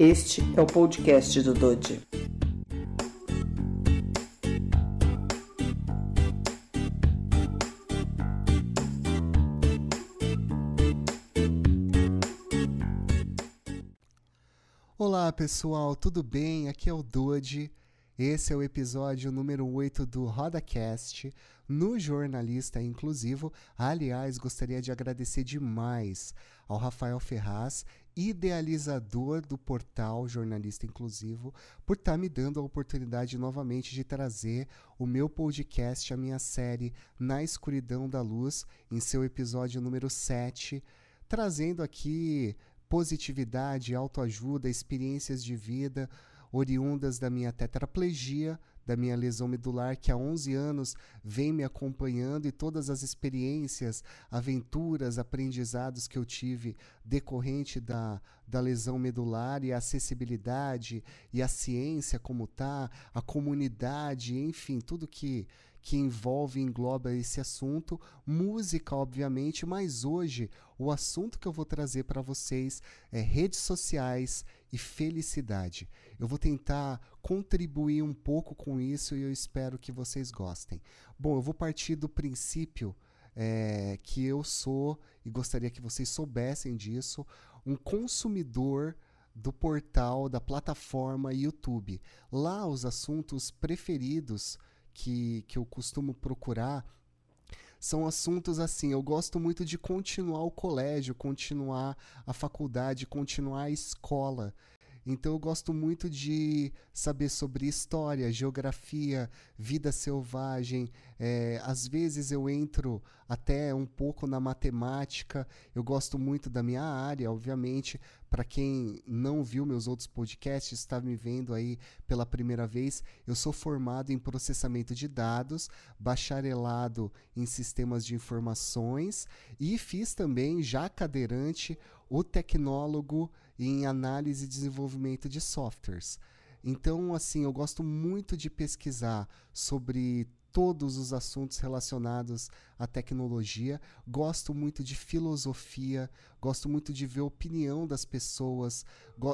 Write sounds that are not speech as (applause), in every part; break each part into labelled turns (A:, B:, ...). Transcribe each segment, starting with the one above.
A: Este é o podcast do Dodi.
B: Olá pessoal, tudo bem? Aqui é o Dodi. Esse é o episódio número 8 do RodaCast, no Jornalista Inclusivo. Aliás, gostaria de agradecer demais ao Rafael Ferraz, idealizador do portal Jornalista Inclusivo, por estar tá me dando a oportunidade novamente de trazer o meu podcast, a minha série Na Escuridão da Luz, em seu episódio número 7, trazendo aqui positividade, autoajuda, experiências de vida oriundas da minha tetraplegia, da minha lesão medular, que há 11 anos vem me acompanhando e todas as experiências, aventuras, aprendizados que eu tive decorrente da, da lesão medular e a acessibilidade e a ciência como tá, a comunidade, enfim, tudo que que envolve e engloba esse assunto, música, obviamente, mas hoje o assunto que eu vou trazer para vocês é redes sociais e felicidade. Eu vou tentar contribuir um pouco com isso e eu espero que vocês gostem. Bom, eu vou partir do princípio é, que eu sou, e gostaria que vocês soubessem disso, um consumidor do portal, da plataforma YouTube. Lá, os assuntos preferidos que, que eu costumo procurar são assuntos assim. Eu gosto muito de continuar o colégio, continuar a faculdade, continuar a escola. Então eu gosto muito de saber sobre história, geografia, vida selvagem. É, às vezes eu entro até um pouco na matemática. Eu gosto muito da minha área, obviamente. Para quem não viu meus outros podcasts, está me vendo aí pela primeira vez, eu sou formado em processamento de dados, bacharelado em sistemas de informações e fiz também, já cadeirante, o tecnólogo em análise e desenvolvimento de softwares. Então, assim, eu gosto muito de pesquisar sobre todos os assuntos relacionados à tecnologia. Gosto muito de filosofia, gosto muito de ver a opinião das pessoas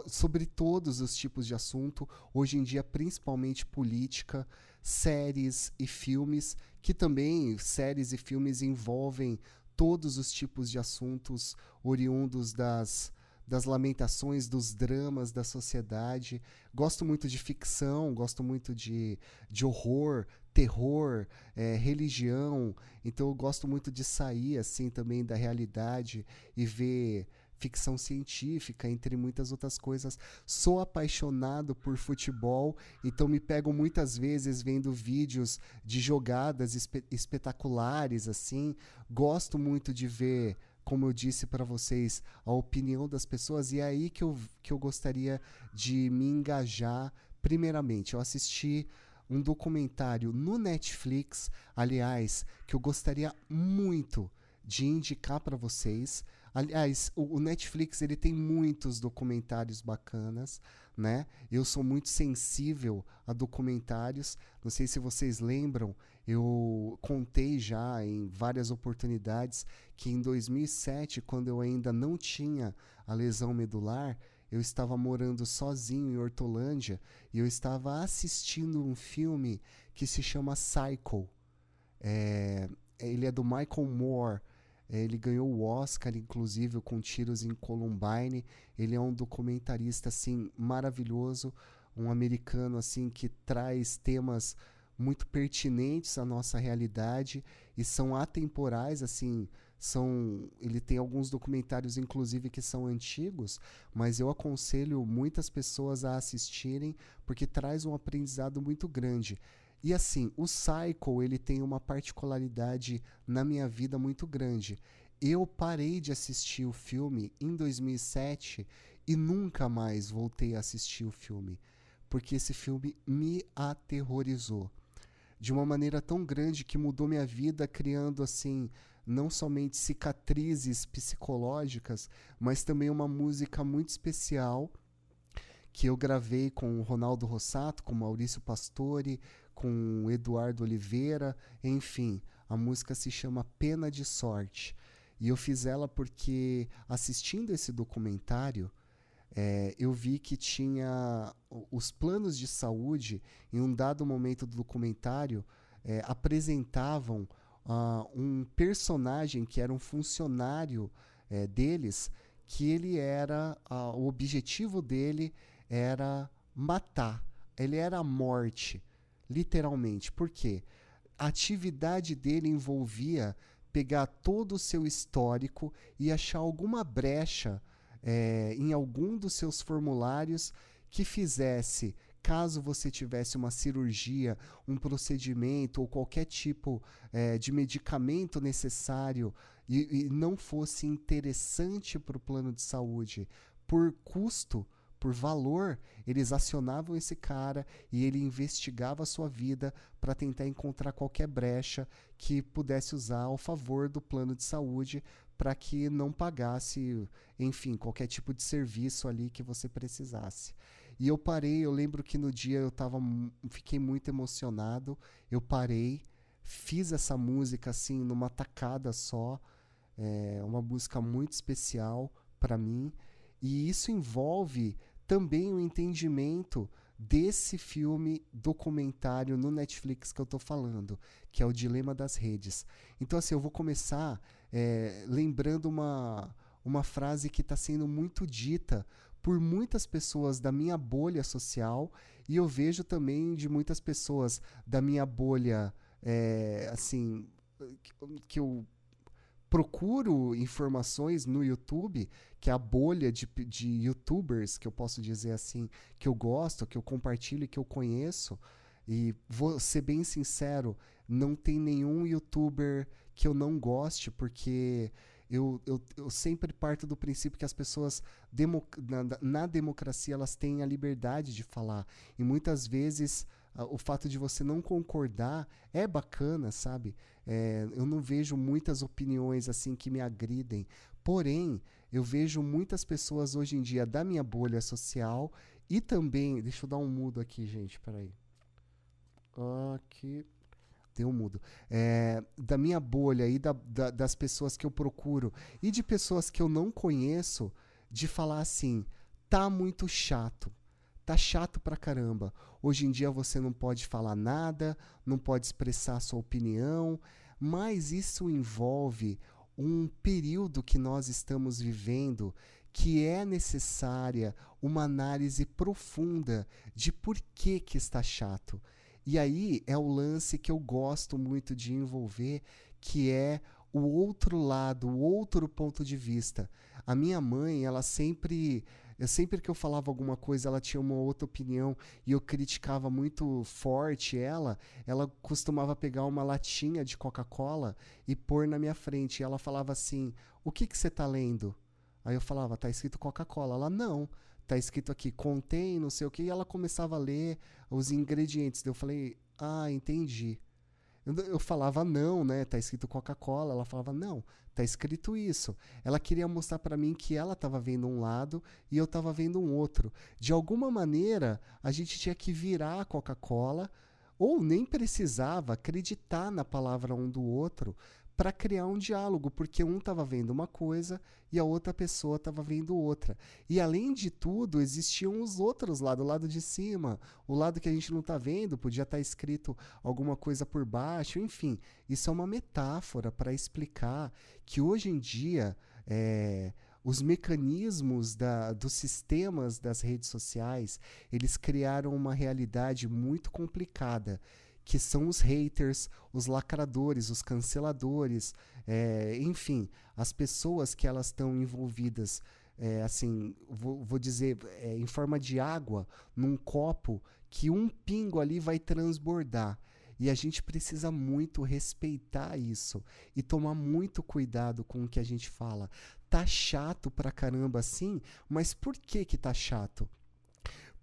B: sobre todos os tipos de assunto, hoje em dia principalmente política, séries e filmes, que também séries e filmes envolvem todos os tipos de assuntos oriundos das das lamentações, dos dramas da sociedade. Gosto muito de ficção, gosto muito de, de horror, terror, é, religião. Então eu gosto muito de sair assim também da realidade e ver ficção científica, entre muitas outras coisas. Sou apaixonado por futebol, então me pego muitas vezes vendo vídeos de jogadas espe espetaculares assim. Gosto muito de ver como eu disse para vocês, a opinião das pessoas, e é aí que eu, que eu gostaria de me engajar. Primeiramente, eu assisti um documentário no Netflix, aliás, que eu gostaria muito de indicar para vocês. Aliás, o, o, Netflix ele tem muitos documentários bacanas, né? Eu sou muito sensível a documentários. Não sei se vocês lembram, eu contei já em várias oportunidades que em 2007, quando eu ainda não tinha a lesão medular, eu estava morando sozinho em Hortolândia e eu estava assistindo um filme que se chama Cycle. É, ele é do Michael Moore ele ganhou o Oscar, inclusive, com Tiros em Columbine. Ele é um documentarista assim maravilhoso, um americano assim que traz temas muito pertinentes à nossa realidade e são atemporais, assim, são ele tem alguns documentários inclusive que são antigos, mas eu aconselho muitas pessoas a assistirem porque traz um aprendizado muito grande. E assim, o Cycle, ele tem uma particularidade na minha vida muito grande. Eu parei de assistir o filme em 2007 e nunca mais voltei a assistir o filme, porque esse filme me aterrorizou de uma maneira tão grande que mudou minha vida, criando assim não somente cicatrizes psicológicas, mas também uma música muito especial que eu gravei com o Ronaldo Rossato, com Maurício Pastore, com Eduardo Oliveira, enfim, a música se chama Pena de Sorte. E eu fiz ela porque assistindo esse documentário, é, eu vi que tinha os planos de saúde, em um dado momento do documentário, é, apresentavam uh, um personagem que era um funcionário é, deles, que ele era, uh, o objetivo dele era matar, ele era a morte, literalmente. Por quê? A atividade dele envolvia pegar todo o seu histórico e achar alguma brecha é, em algum dos seus formulários que fizesse, caso você tivesse uma cirurgia, um procedimento ou qualquer tipo é, de medicamento necessário e, e não fosse interessante para o plano de saúde por custo, por valor, eles acionavam esse cara e ele investigava a sua vida para tentar encontrar qualquer brecha que pudesse usar ao favor do plano de saúde para que não pagasse, enfim, qualquer tipo de serviço ali que você precisasse. E eu parei, eu lembro que no dia eu tava, fiquei muito emocionado, eu parei, fiz essa música assim numa tacada só, é uma música muito especial para mim, e isso envolve também o entendimento desse filme documentário no Netflix que eu estou falando, que é o Dilema das Redes. Então, assim, eu vou começar é, lembrando uma, uma frase que está sendo muito dita por muitas pessoas da minha bolha social e eu vejo também de muitas pessoas da minha bolha, é, assim, que eu procuro informações no YouTube, que é a bolha de, de youtubers, que eu posso dizer assim, que eu gosto, que eu compartilho e que eu conheço. E vou ser bem sincero, não tem nenhum youtuber que eu não goste, porque eu, eu, eu sempre parto do princípio que as pessoas, demo, na, na democracia, elas têm a liberdade de falar. E muitas vezes o fato de você não concordar é bacana, sabe? É, eu não vejo muitas opiniões assim que me agridem. Porém, eu vejo muitas pessoas hoje em dia da minha bolha social e também. Deixa eu dar um mudo aqui, gente, peraí. Aqui. Tem um mudo. É, da minha bolha e da, da, das pessoas que eu procuro e de pessoas que eu não conheço, de falar assim: tá muito chato Tá chato pra caramba. Hoje em dia você não pode falar nada, não pode expressar sua opinião, mas isso envolve um período que nós estamos vivendo que é necessária uma análise profunda de por que que está chato. E aí é o lance que eu gosto muito de envolver, que é o outro lado, o outro ponto de vista. A minha mãe, ela sempre eu sempre que eu falava alguma coisa, ela tinha uma outra opinião e eu criticava muito forte ela. Ela costumava pegar uma latinha de Coca-Cola e pôr na minha frente. E ela falava assim: "O que que você tá lendo?" Aí eu falava: "Tá escrito Coca-Cola". Ela: "Não, tá escrito aqui contém, não sei o que". E ela começava a ler os ingredientes. Eu falei: "Ah, entendi". Eu, falava não, né? Tá escrito Coca-Cola. Ela falava não, tá escrito isso. Ela queria mostrar para mim que ela estava vendo um lado e eu estava vendo um outro. De alguma maneira, a gente tinha que virar a Coca-Cola ou nem precisava acreditar na palavra um do outro para criar um diálogo, porque um estava vendo uma coisa e a outra pessoa estava vendo outra. E além de tudo, existiam os outros lados, o lado de cima, o lado que a gente não está vendo, podia estar tá escrito alguma coisa por baixo, enfim. Isso é uma metáfora para explicar que hoje em dia é, os mecanismos da, dos sistemas das redes sociais eles criaram uma realidade muito complicada que são os haters, os lacradores, os canceladores, é, enfim, as pessoas que elas estão envolvidas, é, assim, vou, vou dizer, é, em forma de água, num copo, que um pingo ali vai transbordar. E a gente precisa muito respeitar isso e tomar muito cuidado com o que a gente fala. Tá chato pra caramba assim, mas por que que tá chato?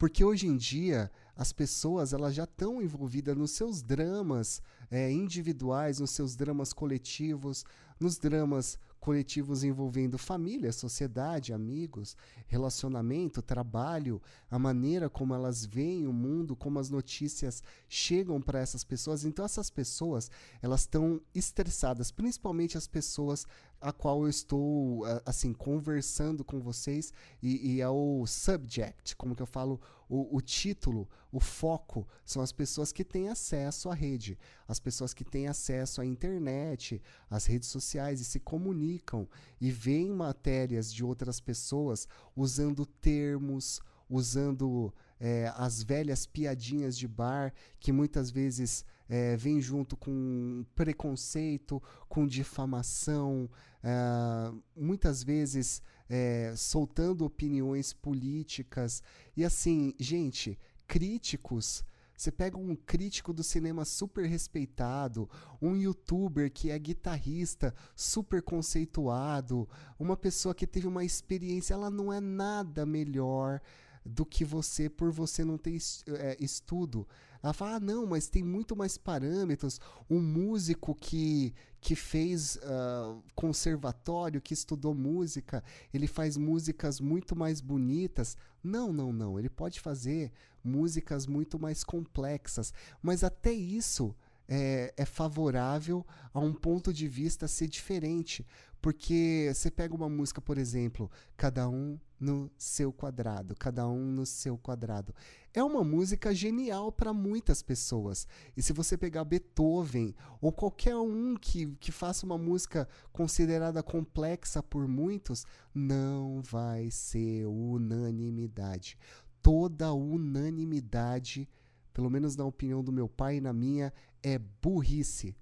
B: Porque hoje em dia as pessoas elas já estão envolvidas nos seus dramas é, individuais, nos seus dramas coletivos, nos dramas coletivos envolvendo família, sociedade, amigos, relacionamento, trabalho, a maneira como elas veem o mundo, como as notícias chegam para essas pessoas. Então essas pessoas, elas estão estressadas, principalmente as pessoas a qual eu estou assim conversando com vocês e, e é o subject, como que eu falo, o, o, título, o foco são as pessoas que têm acesso à rede, as pessoas que têm acesso à internet, às redes sociais e se comunicam e veem matérias de outras pessoas usando termos, usando é, as velhas piadinhas de bar que muitas vezes é, vem junto com preconceito, com difamação, é, muitas vezes é, soltando opiniões políticas. E assim, gente, críticos. Você pega um crítico do cinema super respeitado, um youtuber que é guitarrista super conceituado, uma pessoa que teve uma experiência, ela não é nada melhor do que você por você não ter é, estudo. Ela fala, ah, não, mas tem muito mais parâmetros. Um músico que, que fez uh, conservatório, que estudou música, ele faz músicas muito mais bonitas. Não, não, não. Ele pode fazer músicas muito mais complexas. Mas até isso é, é favorável a um ponto de vista ser diferente. Porque você pega uma música, por exemplo, cada um no seu quadrado, cada um no seu quadrado. É uma música genial para muitas pessoas. E se você pegar Beethoven ou qualquer um que, que faça uma música considerada complexa por muitos, não vai ser unanimidade. Toda unanimidade, pelo menos na opinião do meu pai e na minha, é burrice.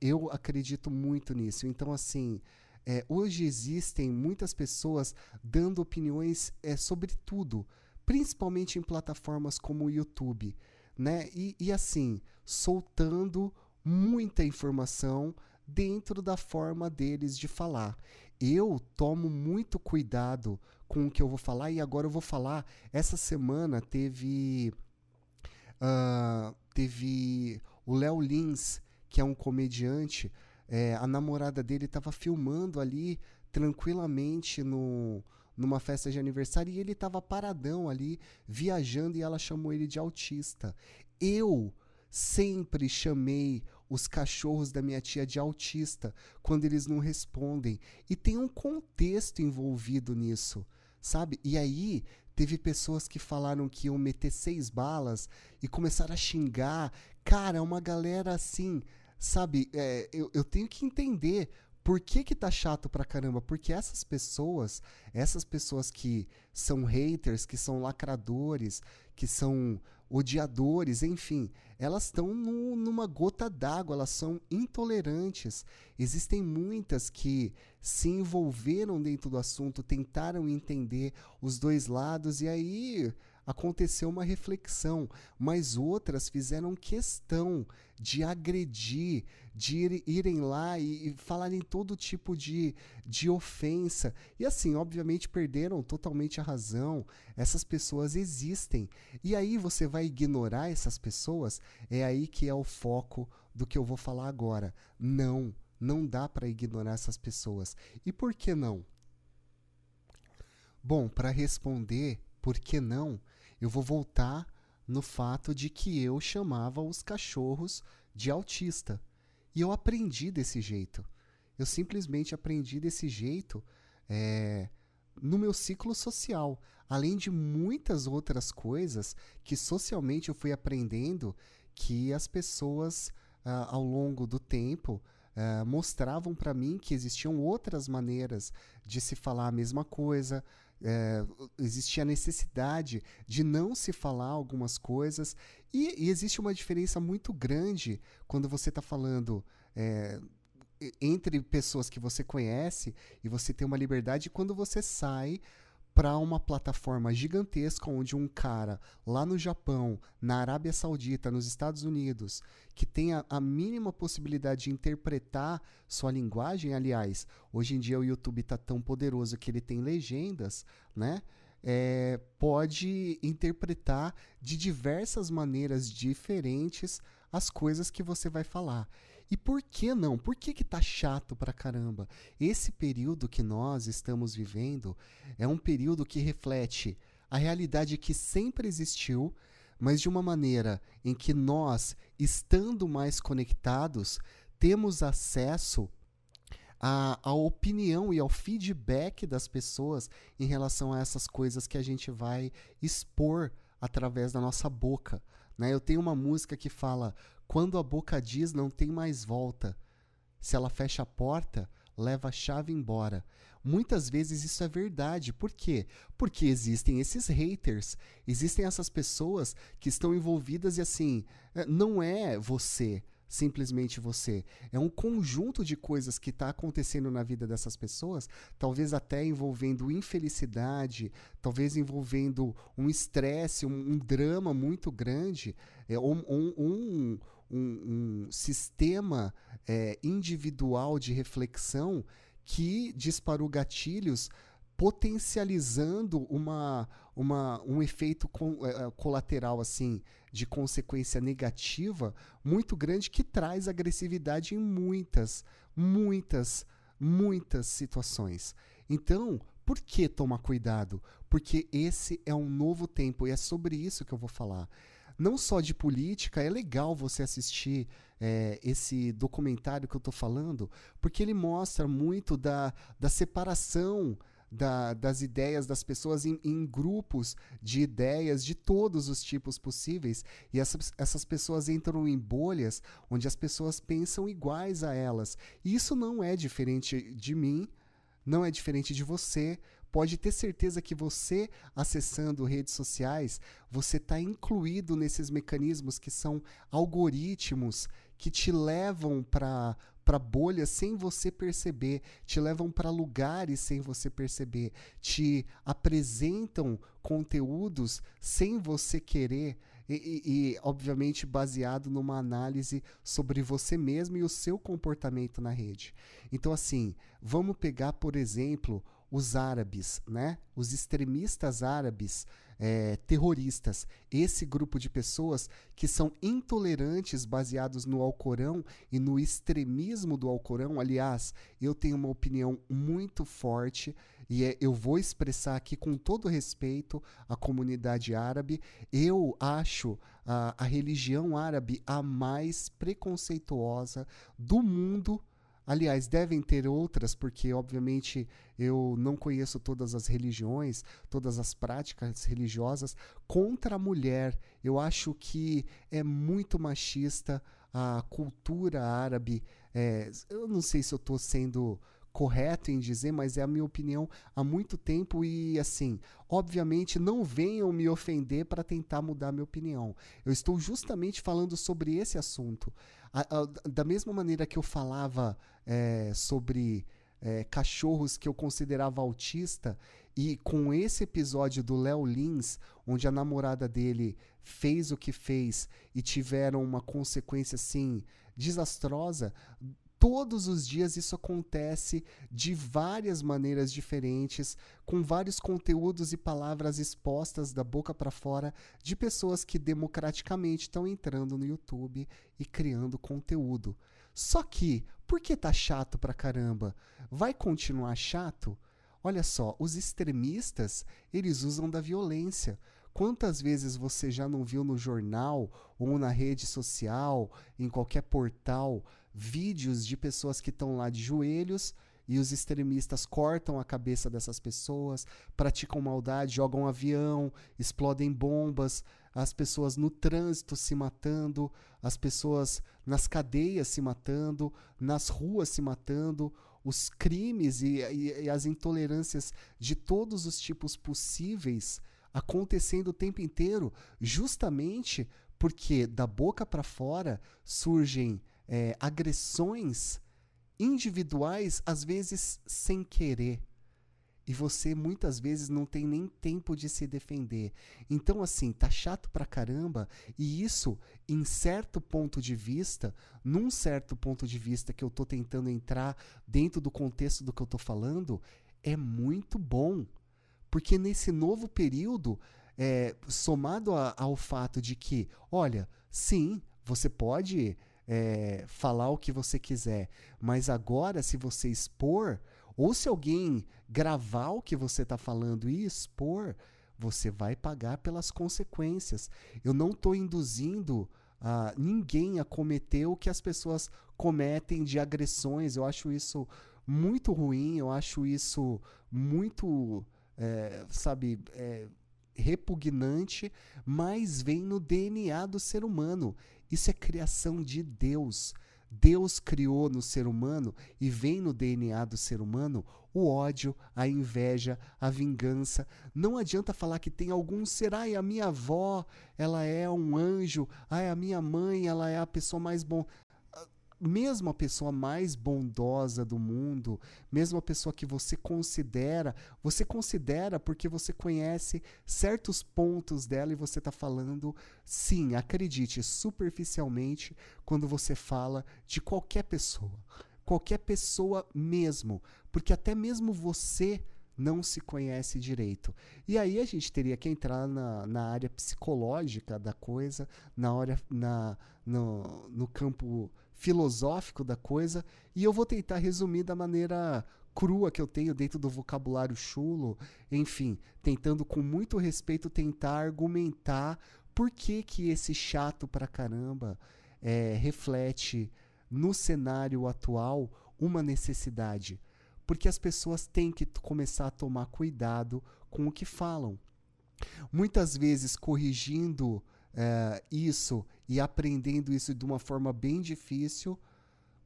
B: Eu acredito muito nisso. Então, assim, é, hoje existem muitas pessoas dando opiniões é, sobre tudo, principalmente em plataformas como o YouTube, né? E, e assim, soltando muita informação dentro da forma deles de falar. Eu tomo muito cuidado com o que eu vou falar e agora eu vou falar. Essa semana teve uh, teve o Léo Lins, que é um comediante é, a namorada dele estava filmando ali tranquilamente no, numa festa de aniversário e ele estava paradão ali, viajando e ela chamou ele de autista. Eu sempre chamei os cachorros da minha tia de autista quando eles não respondem. E tem um contexto envolvido nisso, sabe? E aí teve pessoas que falaram que iam meter seis balas e começaram a xingar. Cara, é uma galera assim sabe, é, eu, eu tenho que entender por que que tá chato pra caramba? Porque essas pessoas, essas pessoas que são haters, que são lacradores, que são odiadores, enfim, elas estão numa gota d'água, elas são intolerantes. Existem muitas que se envolveram dentro do assunto, tentaram entender os dois lados e aí aconteceu uma reflexão, mas outras fizeram questão de agredir, de ir, irem lá e, e falarem todo tipo de, de ofensa. E assim, obviamente, perderam totalmente a razão. Essas pessoas existem. E aí você vai ignorar essas pessoas? É aí que é o foco do que eu vou falar agora. Não, não dá para ignorar essas pessoas. E por que não? Bom, para responder por que não, eu vou voltar no fato de que eu chamava os cachorros de autista. E eu aprendi desse jeito. Eu simplesmente aprendi desse jeito é, no meu ciclo social. Além de muitas outras coisas que socialmente eu fui aprendendo que as pessoas, ah, ao longo do tempo, ah, mostravam para mim que existiam outras maneiras de se falar a mesma coisa, é, existia a necessidade de não se falar algumas coisas, e, e existe uma diferença muito grande quando você está falando. É, entre pessoas que você conhece e você tem uma liberdade quando você sai para uma plataforma gigantesca onde um cara lá no Japão, na Arábia Saudita, nos Estados Unidos, que tem a, a, mínima possibilidade de interpretar sua linguagem, aliás, hoje em dia o YouTube está tão poderoso que ele tem legendas, né? É, pode interpretar de diversas maneiras diferentes as coisas que você vai falar. E por que não? Por que que tá chato pra caramba? Esse período que nós estamos vivendo é um período que reflete a realidade que sempre existiu, mas de uma maneira em que nós, estando mais conectados, temos acesso a, a opinião e ao feedback das pessoas em relação a essas coisas que a gente vai expor através da nossa boca. Né? Eu tenho uma música que fala: quando a boca diz não tem mais volta, se ela fecha a porta, leva a chave embora. Muitas vezes isso é verdade. Por quê? Porque existem esses haters, existem essas pessoas que estão envolvidas e assim, eh, não é você simplesmente você. É um conjunto de coisas que está acontecendo na vida dessas pessoas, talvez até envolvendo infelicidade, talvez envolvendo um estresse, um, um, drama muito grande, é, um, um sistema é, individual de reflexão que disparou gatilhos potencializando uma, uma, um efeito com, uh, colateral assim de consequência negativa muito grande que traz agressividade em muitas, muitas, muitas situações. Então, por que tomar cuidado? Porque esse é um novo tempo e é sobre isso que eu vou falar. Não só de política, é legal você assistir é, esse documentário que eu estou falando, porque ele mostra muito da, da separação da, das ideias das pessoas em, em, grupos de ideias de todos os tipos possíveis. E essas, essas pessoas entram em bolhas onde as pessoas pensam iguais a elas. E isso não é diferente de mim, não é diferente de você. Pode ter certeza que você, acessando redes sociais, você está incluído nesses mecanismos que são algoritmos que te levam para para bolhas sem você perceber, te levam para lugares sem você perceber, te apresentam conteúdos sem você querer. E, e, e, obviamente baseado numa análise sobre você mesmo e o seu comportamento na rede. Então, assim, vamos pegar, por exemplo, os árabes, né? Os extremistas árabes é, terroristas. Esse grupo de pessoas que são intolerantes baseados no Alcorão e no extremismo do Alcorão. Aliás, eu tenho uma opinião muito forte e é, eu vou expressar aqui com todo respeito à comunidade árabe. Eu acho a, a religião árabe a mais preconceituosa do mundo Aliás, devem ter outras, porque obviamente eu não conheço todas as religiões, todas as práticas religiosas contra a mulher. Eu acho que é muito machista a cultura árabe. É, eu não sei se eu estou sendo correto em dizer, mas é a minha opinião há muito tempo e assim, obviamente não venham me ofender para tentar mudar minha opinião. Eu estou justamente falando sobre esse assunto. A, a, da mesma maneira que eu falava é, sobre é, cachorros que eu considerava autista, e com esse episódio do Léo Lins, onde a namorada dele fez o que fez e tiveram uma consequência assim desastrosa, Todos os dias isso acontece de várias maneiras diferentes, com vários conteúdos e palavras expostas da boca para fora de pessoas que democraticamente estão entrando no YouTube e criando conteúdo. Só que, por que tá chato pra caramba? Vai continuar chato? Olha só, os extremistas, eles usam da violência. Quantas vezes você já não viu no jornal ou na rede social, em qualquer portal, vídeos de pessoas que estão lá de joelhos e os extremistas cortam a cabeça dessas pessoas, praticam maldade, jogam avião, explodem bombas, as pessoas no trânsito se matando, as pessoas nas cadeias se matando, nas ruas se matando, os crimes e, e, e as intolerâncias de todos os tipos possíveis acontecendo o tempo inteiro, justamente porque da boca para fora surgem é, agressões individuais, às vezes sem querer. E você muitas vezes não tem nem tempo de se defender. Então, assim, tá chato pra caramba. E isso, em certo ponto de vista, num certo ponto de vista que eu tô tentando entrar dentro do contexto do que eu tô falando, é muito bom. Porque nesse novo período, é, somado a, ao fato de que, olha, sim, você pode é, falar o que você quiser, mas agora, se você expor, ou se alguém gravar o que você está falando e expor, você vai pagar pelas consequências. Eu não estou induzindo uh, ninguém a cometer o que as pessoas cometem de agressões. Eu acho isso muito ruim, eu acho isso muito, é, sabe, é, repugnante, mas vem no DNA do ser humano. Isso é criação de Deus. Deus criou no ser humano e vem no DNA do ser humano o ódio, a inveja, a vingança. Não adianta falar que tem algum ser, ai, a minha avó, ela é um anjo, ai, a minha mãe, ela é a pessoa mais bom mesmo a pessoa mais bondosa do mundo, mesmo a pessoa que você considera, você considera porque você conhece certos pontos dela e você está falando, sim, acredite, superficialmente, quando você fala de qualquer pessoa. Qualquer pessoa mesmo. Porque até mesmo você não se conhece direito. E aí a gente teria que entrar na, na área psicológica da coisa, na, hora, na, no, no campo filosófico da coisa, e eu vou tentar resumir da maneira crua que eu tenho dentro do vocabulário chulo, enfim, tentando com muito respeito tentar argumentar por que que esse chato pra caramba é, reflete no cenário atual uma necessidade. Porque as pessoas têm que começar a tomar cuidado com o que falam. Muitas vezes corrigindo é, isso e aprendendo isso de uma forma bem difícil,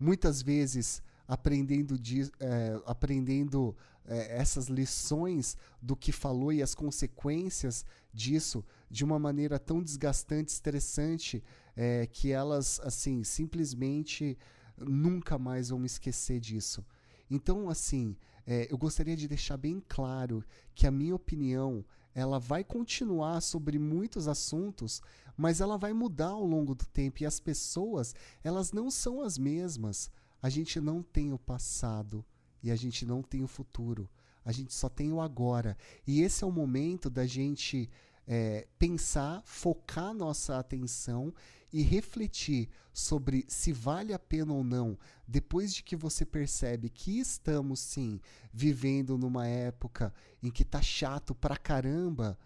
B: muitas vezes aprendendo, de, é, aprendendo é, essas lições do que falou e as consequências disso de uma maneira tão desgastante, estressante, é, que elas, assim, simplesmente nunca mais vão me esquecer disso. Então, assim, é, eu gostaria de deixar bem claro que a minha opinião ela vai continuar sobre muitos assuntos, mas ela vai mudar ao longo do tempo e as pessoas, elas não são as mesmas. A gente não tem o passado e a gente não tem o futuro. A gente só tem o agora. E esse é o momento da gente é, pensar, focar nossa atenção e refletir sobre se vale a pena ou não, depois de que você percebe que estamos sim vivendo numa época em que tá chato pra caramba,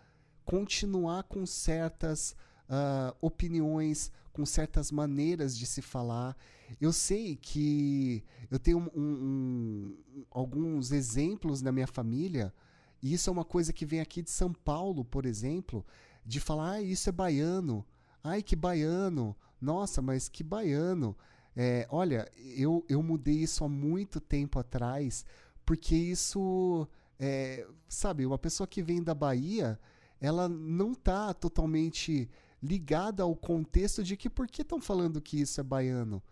B: continuar com certas uh, opiniões, com certas maneiras de se falar. Eu sei que eu tenho um, um, alguns exemplos na minha família, e isso é uma coisa que vem aqui de São Paulo, por exemplo, de falar, ah, isso é baiano. Ai, que baiano! Nossa, mas que baiano! É, olha, eu, eu mudei isso há muito tempo atrás, porque isso, é, sabe, uma pessoa que vem da Bahia, ela não está totalmente ligada ao contexto de que por que estão falando que isso é baiano.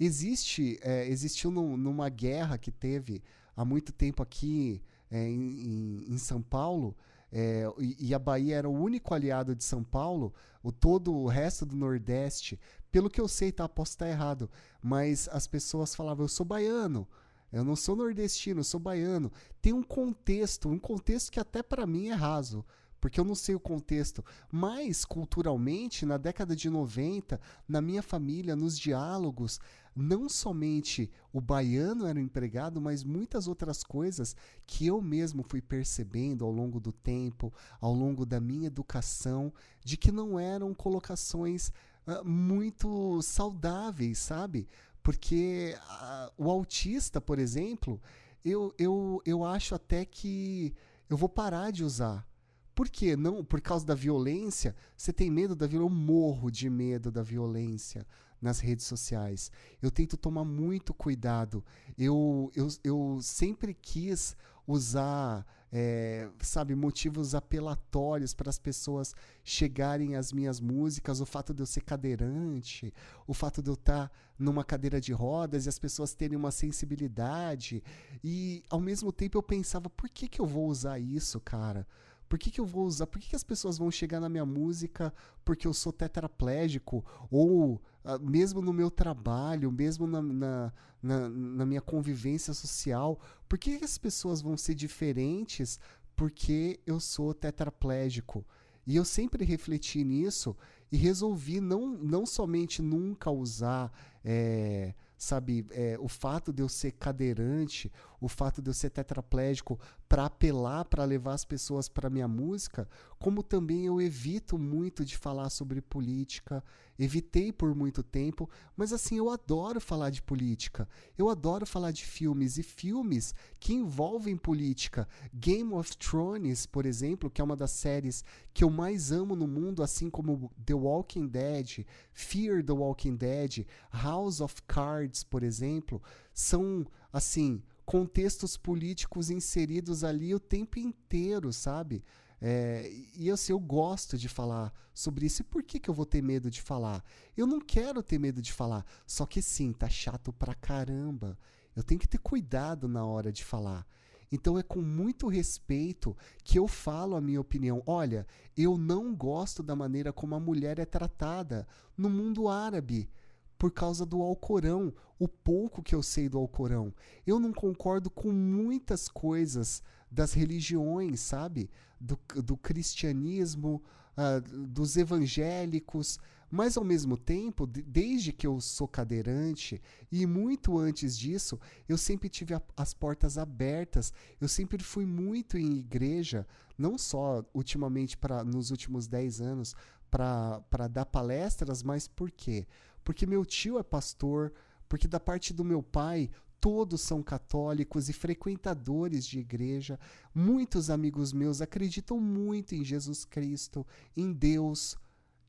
B: Existe, é, existiu num, numa guerra que teve há muito tempo aqui é, em, em, São Paulo, é, e, e, a Bahia era o único aliado de São Paulo, o todo o resto do Nordeste, pelo que eu sei, tá? Posso estar errado, mas as pessoas falavam, eu sou baiano, eu não sou nordestino, eu sou baiano. Tem um contexto, um contexto que até para mim é raso, porque eu não sei o contexto. Mas, culturalmente, na década de 90, na minha família, nos diálogos, não somente o baiano era empregado, mas muitas outras coisas que eu mesmo fui percebendo ao longo do tempo, ao longo da minha educação, de que não eram colocações uh, muito saudáveis, sabe? Porque uh, o autista, por exemplo, eu, eu, eu acho até que eu vou parar de usar. Por quê? Não, por causa da violência? Você tem medo da violência? Eu morro de medo da violência nas redes sociais. Eu tento tomar muito cuidado. Eu, eu, eu sempre quis usar, é, sabe, motivos apelatórios para as pessoas chegarem às minhas músicas. O fato de eu ser cadeirante, o fato de eu estar numa cadeira de rodas e as pessoas terem uma sensibilidade. E ao mesmo tempo eu pensava, por que, que eu vou usar isso, cara? Por que, que eu vou usar? Por que, que as pessoas vão chegar na minha música porque eu sou tetraplégico? Ou uh, mesmo no meu trabalho, mesmo na, na, na, na minha convivência social, por que, que as pessoas vão ser diferentes porque eu sou tetraplégico? E eu sempre refleti nisso e resolvi não, não somente nunca usar. É, sabe, é, o fato de eu ser cadeirante, o fato de eu ser tetraplégico para apelar, para levar as pessoas para minha música, como também eu evito muito de falar sobre política, evitei por muito tempo, mas assim, eu adoro falar de política. Eu adoro falar de filmes e filmes que envolvem política. Game of Thrones, por exemplo, que é uma das séries que eu mais amo no mundo, assim como The Walking Dead, Fear the Walking Dead, House of Cards, por exemplo, são assim, contextos políticos inseridos ali o tempo inteiro, sabe? É, e assim, eu gosto de falar sobre isso. E por que, que eu vou ter medo de falar? Eu não quero ter medo de falar. Só que sim, tá chato pra caramba. Eu tenho que ter cuidado na hora de falar. Então é com muito respeito que eu falo a minha opinião. Olha, eu não gosto da maneira como a mulher é tratada no mundo árabe por causa do Alcorão, o pouco que eu sei do Alcorão. Eu não concordo com muitas coisas das religiões, sabe? Do, do cristianismo, uh, dos evangélicos, mas ao mesmo tempo, desde que eu sou cadeirante e muito antes disso, eu sempre tive a, as portas abertas. Eu sempre fui muito em igreja, não só ultimamente para nos últimos 10 anos para dar palestras, mas por quê? Porque meu tio é pastor, porque da parte do meu pai todos são católicos e frequentadores de igreja. Muitos amigos meus acreditam muito em Jesus Cristo, em Deus.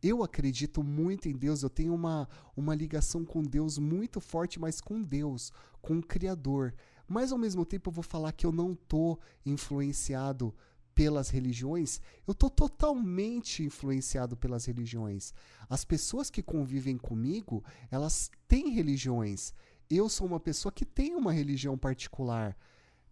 B: Eu acredito muito em Deus, eu tenho uma, uma ligação com Deus muito forte, mas com Deus, com o Criador. Mas ao mesmo tempo eu vou falar que eu não estou influenciado pelas religiões, eu estou totalmente influenciado pelas religiões. As pessoas que convivem comigo, elas têm religiões eu sou uma pessoa que tem uma religião particular.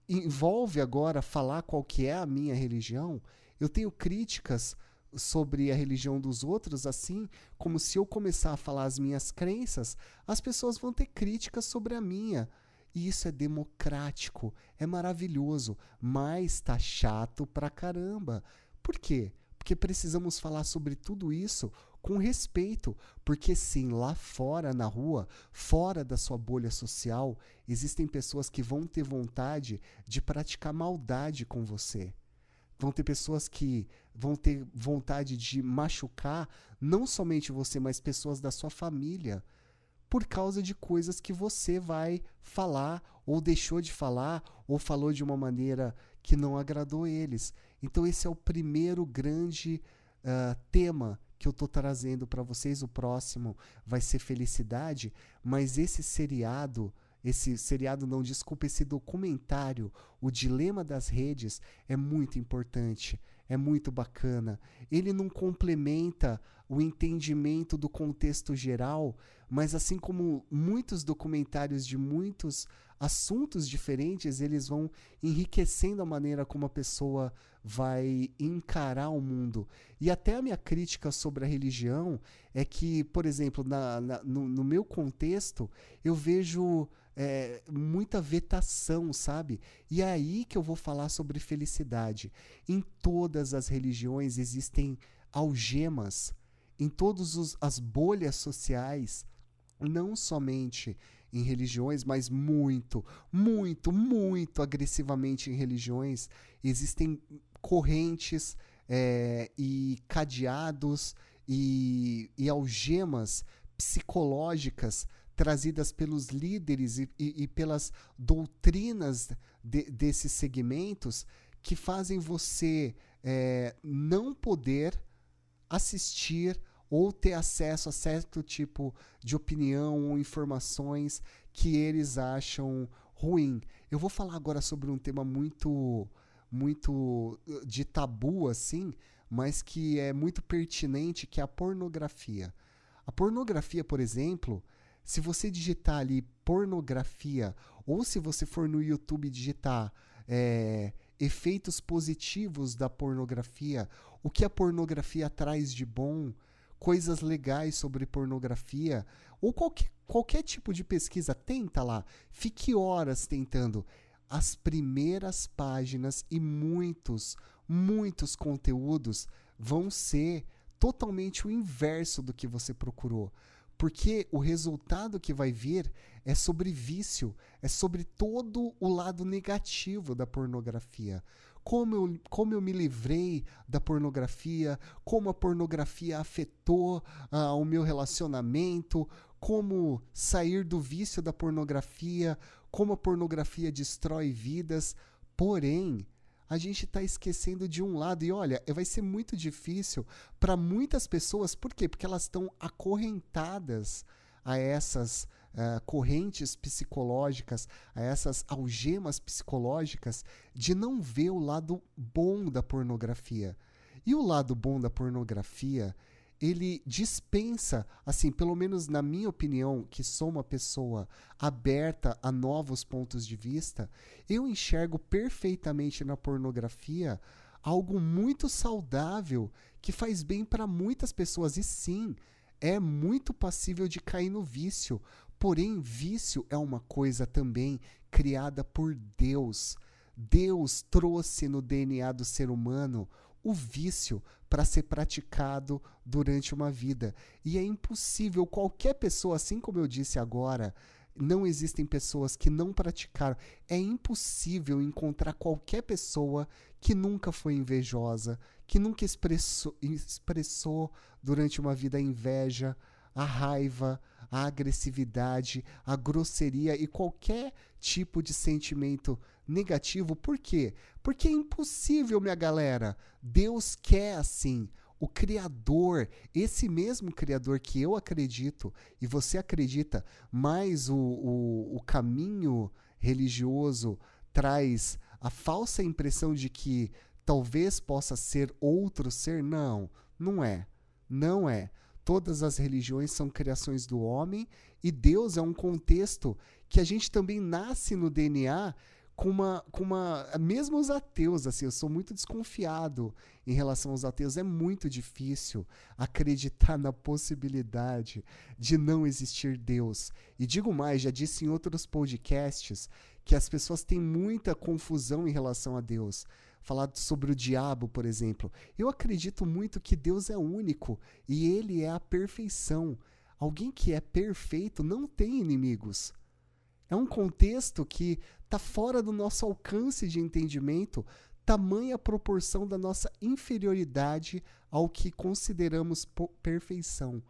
B: Envolve agora falar qual que é a minha religião. Eu tenho críticas sobre a religião dos outros, assim como se eu começar a falar as minhas crenças, as pessoas vão ter críticas sobre a minha. E isso é democrático, é maravilhoso, mas tá chato pra caramba. Por quê? Porque precisamos falar sobre tudo isso com respeito, porque sim, lá fora na rua, fora da sua bolha social, existem pessoas que vão ter vontade de praticar maldade com você. Vão ter pessoas que vão ter vontade de machucar não somente você, mas pessoas da sua família, por causa de coisas que você vai falar ou deixou de falar ou falou de uma maneira que não agradou eles. Então esse é o primeiro grande uh, tema que eu tô trazendo para vocês. O próximo vai ser felicidade, mas esse seriado, esse seriado não, desculpa, esse documentário, O Dilema das Redes, é muito importante, é muito bacana. Ele não complementa o entendimento do contexto geral, mas assim como muitos documentários de muitos assuntos diferentes, eles vão enriquecendo a maneira como a pessoa vai encarar o mundo. E até a minha crítica sobre a religião é que, por exemplo, na, na no, no, meu contexto, eu vejo é, muita vetação, sabe? E é aí que eu vou falar sobre felicidade. Em todas as religiões existem algemas, em todas as bolhas sociais, não somente em religiões, mas muito, muito, muito agressivamente em religiões. Existem correntes é, e cadeados e, e, algemas psicológicas trazidas pelos líderes e, e, e pelas doutrinas de, desses segmentos que fazem você é, não poder assistir ou ter acesso a certo tipo de opinião ou informações que eles acham ruim. Eu vou falar agora sobre um tema muito muito uh, de tabu assim, mas que é muito pertinente, que é a pornografia. A pornografia, por exemplo, se você digitar ali pornografia, ou se você for no YouTube digitar é, efeitos positivos da pornografia, o que a pornografia traz de bom, coisas legais sobre pornografia, ou qualquer, qualquer tipo de pesquisa, tenta lá. Fique horas tentando. As primeiras páginas e muitos, muitos conteúdos vão ser totalmente o inverso do que você procurou. Porque o resultado que vai vir é sobre vício, é sobre todo o lado negativo da pornografia como eu, como eu me livrei da pornografia, como a pornografia afetou uh, o meu relacionamento, como sair do vício da pornografia, como a pornografia destrói vidas. Porém, a gente está esquecendo de um lado. E olha, vai ser muito difícil para muitas pessoas, por quê? Porque elas estão acorrentadas a essas uh, correntes psicológicas, a essas algemas psicológicas, de não ver o lado bom da pornografia. E o lado bom da pornografia ele dispensa, assim, pelo menos na minha opinião, que sou uma pessoa aberta a novos pontos de vista, eu enxergo perfeitamente na pornografia algo muito saudável que faz bem para muitas pessoas e sim, é muito passível de cair no vício. Porém, vício é uma coisa também criada por Deus. Deus trouxe no DNA do ser humano o vício para ser praticado durante uma vida. E é impossível qualquer pessoa, assim como eu disse agora, não existem pessoas que não praticaram. É impossível encontrar qualquer pessoa que nunca foi invejosa, que nunca expressou, expressou durante uma vida a inveja, a raiva, a agressividade, a grosseria e qualquer tipo de sentimento negativo. Por quê? Porque é impossível, minha galera. Deus quer assim. O Criador, esse mesmo Criador que eu acredito e você acredita, mas o, o, o caminho religioso traz a falsa impressão de que talvez possa ser outro ser. Não, não é. Não é. Todas as religiões são criações do homem e Deus é um contexto que a gente também nasce no DNA com uma, com uma. Mesmo os ateus, assim, eu sou muito desconfiado em relação aos ateus. É muito difícil acreditar na possibilidade de não existir Deus. E digo mais, já disse em outros podcasts que as pessoas têm muita confusão em relação a Deus. Falar sobre o diabo, por exemplo. Eu acredito muito que Deus é único e ele é a perfeição. Alguém que é perfeito não tem inimigos. É um contexto que está fora do nosso alcance de entendimento, tamanha proporção da nossa inferioridade ao que consideramos perfeição,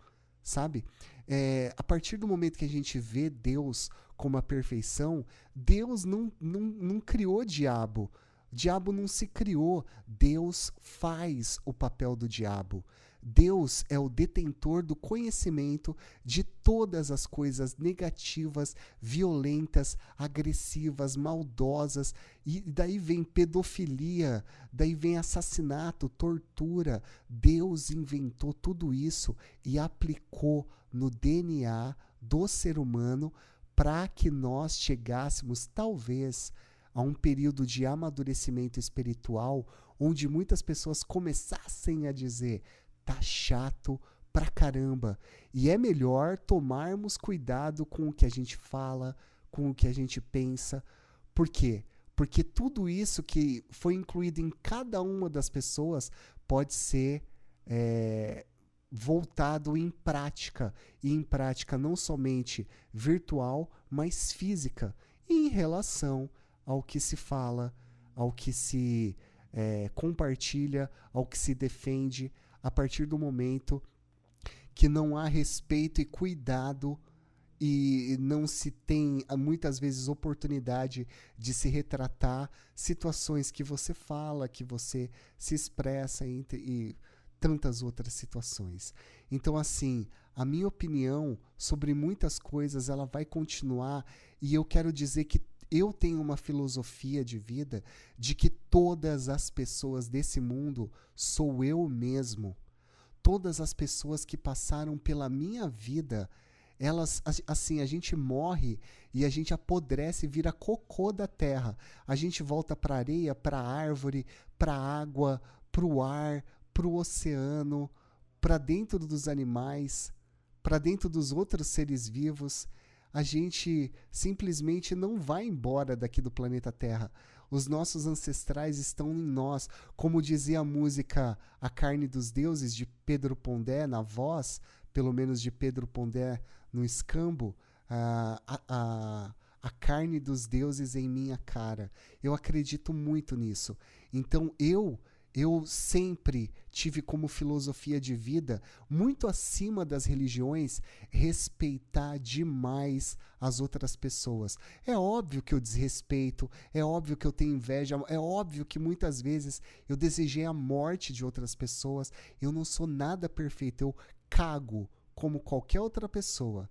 B: sabe? É, a partir do momento que a gente vê Deus como a perfeição, Deus não, não, não criou diabo. O diabo não se criou. Deus faz o papel do diabo. Deus é o detentor do conhecimento de todas as coisas negativas, violentas, agressivas, maldosas, e daí vem pedofilia, daí vem assassinato, tortura. Deus inventou tudo isso e aplicou no DNA do ser humano para que nós chegássemos, talvez, a um período de amadurecimento espiritual onde muitas pessoas começassem a dizer: tá chato pra caramba. E é melhor tomarmos cuidado com o que a gente fala, com o que a gente pensa. Por quê? Porque tudo isso que foi incluído em cada uma das pessoas pode ser é, voltado em prática. E em prática não somente virtual, mas física. Em relação ao que se fala, ao que se é, compartilha, ao que se defende, a partir do momento que não há respeito e cuidado e não se tem ah, muitas vezes oportunidade de se retratar situações que você fala, que você se expressa entre, e tantas outras situações. Então assim, a minha opinião sobre muitas coisas ela vai continuar e eu quero dizer que eu tenho uma filosofia de vida de que todas as pessoas desse mundo sou eu mesmo. Todas as pessoas que passaram pela minha vida, elas assim, a gente morre e a gente apodrece, vira cocô da terra. A gente volta para areia, para árvore, para água, para o ar, para o oceano, para dentro dos animais, para dentro dos outros seres vivos a gente simplesmente não vai embora daqui do planeta Terra. Os nossos ancestrais estão em nós. Como dizia a música A Carne dos Deuses, de Pedro Pondé, na voz, pelo menos de Pedro Pondé no escambo, a, a, a carne dos deuses em minha cara. Eu acredito muito nisso. Então eu eu sempre tive como filosofia de vida, muito acima das religiões, respeitar demais as outras pessoas. É óbvio que eu desrespeito, é óbvio que eu tenho inveja, é óbvio que muitas vezes eu desejei a morte de outras pessoas. Eu não sou nada perfeito, eu cago como qualquer outra pessoa.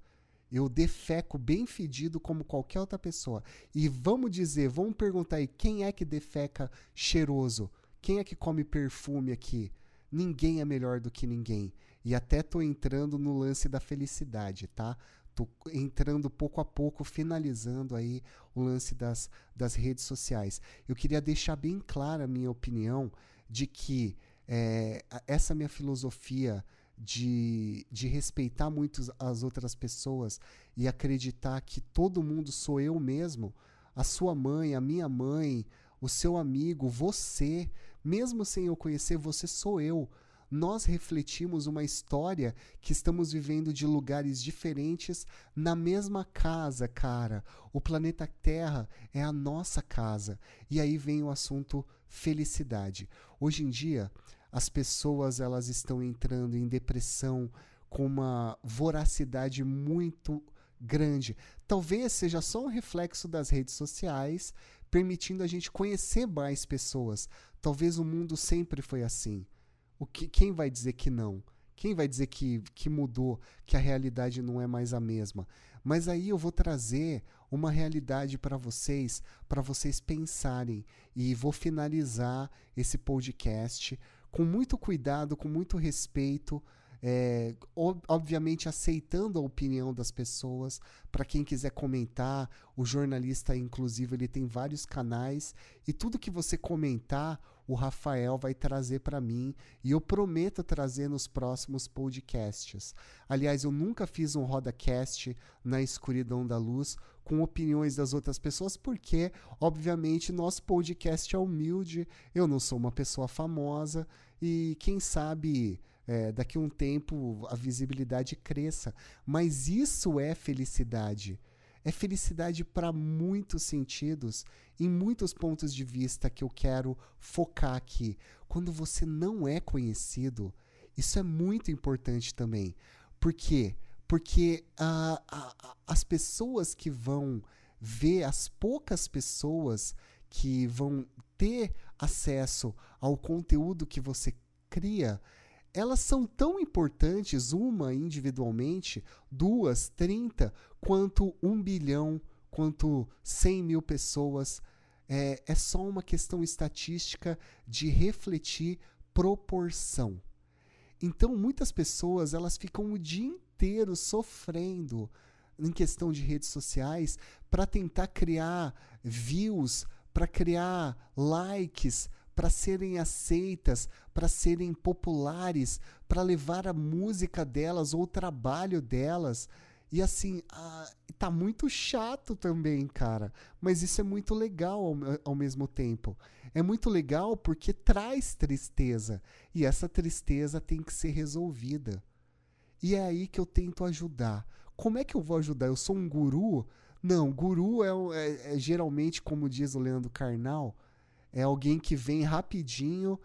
B: Eu defeco bem fedido como qualquer outra pessoa. E vamos dizer, vamos perguntar aí, quem é que defeca cheiroso? Quem é que come perfume aqui? Ninguém é melhor do que ninguém. E até tô entrando no lance da felicidade, tá? Tô entrando pouco a pouco, finalizando aí o lance das, das redes sociais. Eu queria deixar bem clara a minha opinião de que é, essa minha filosofia de, de respeitar muito as outras pessoas e acreditar que todo mundo sou eu mesmo, a sua mãe, a minha mãe, o seu amigo, você, mesmo sem eu conhecer, você sou eu. Nós refletimos uma história que estamos vivendo de lugares diferentes na mesma casa, cara. O planeta Terra é a nossa casa. E aí vem o assunto felicidade. Hoje em dia, as pessoas elas estão entrando em depressão com uma voracidade muito grande. Talvez seja só um reflexo das redes sociais, permitindo a gente conhecer mais pessoas. Talvez o mundo sempre foi assim. O que, quem vai dizer que não? Quem vai dizer que, que mudou, que a realidade não é mais a mesma? Mas aí eu vou trazer uma realidade para vocês, para vocês pensarem. E vou finalizar esse podcast com muito cuidado, com muito respeito é, obviamente aceitando a opinião das pessoas. Para quem quiser comentar, o jornalista, inclusive, ele tem vários canais e tudo que você comentar, o Rafael vai trazer para mim e eu prometo trazer nos próximos podcasts. Aliás, eu nunca fiz um rodacast na escuridão da luz com opiniões das outras pessoas, porque, obviamente, nosso podcast é humilde, eu não sou uma pessoa famosa e quem sabe é, daqui a um tempo a visibilidade cresça. Mas isso é felicidade. É felicidade para muitos sentidos, em muitos pontos de vista que eu quero focar aqui. Quando você não é conhecido, isso é muito importante também. Por quê? Porque uh, uh, as pessoas que vão ver, as poucas pessoas que vão ter acesso ao conteúdo que você cria, elas são tão importantes, uma individualmente, duas, trinta, quanto um bilhão, quanto cem mil pessoas. É, é só uma questão estatística de refletir proporção. Então, muitas pessoas elas ficam o dia inteiro sofrendo em questão de redes sociais para tentar criar views, para criar likes, para serem aceitas, para serem populares, para levar a música delas ou o trabalho delas. E assim, ah, tá muito chato também, cara. Mas isso é muito legal ao, ao mesmo tempo. É muito legal porque traz tristeza. E essa tristeza tem que ser resolvida. E é aí que eu tento ajudar. Como é que eu vou ajudar? Eu sou um guru? Não, guru é, é, é geralmente, como diz o Leandro Carnal, é alguém que vem rapidinho,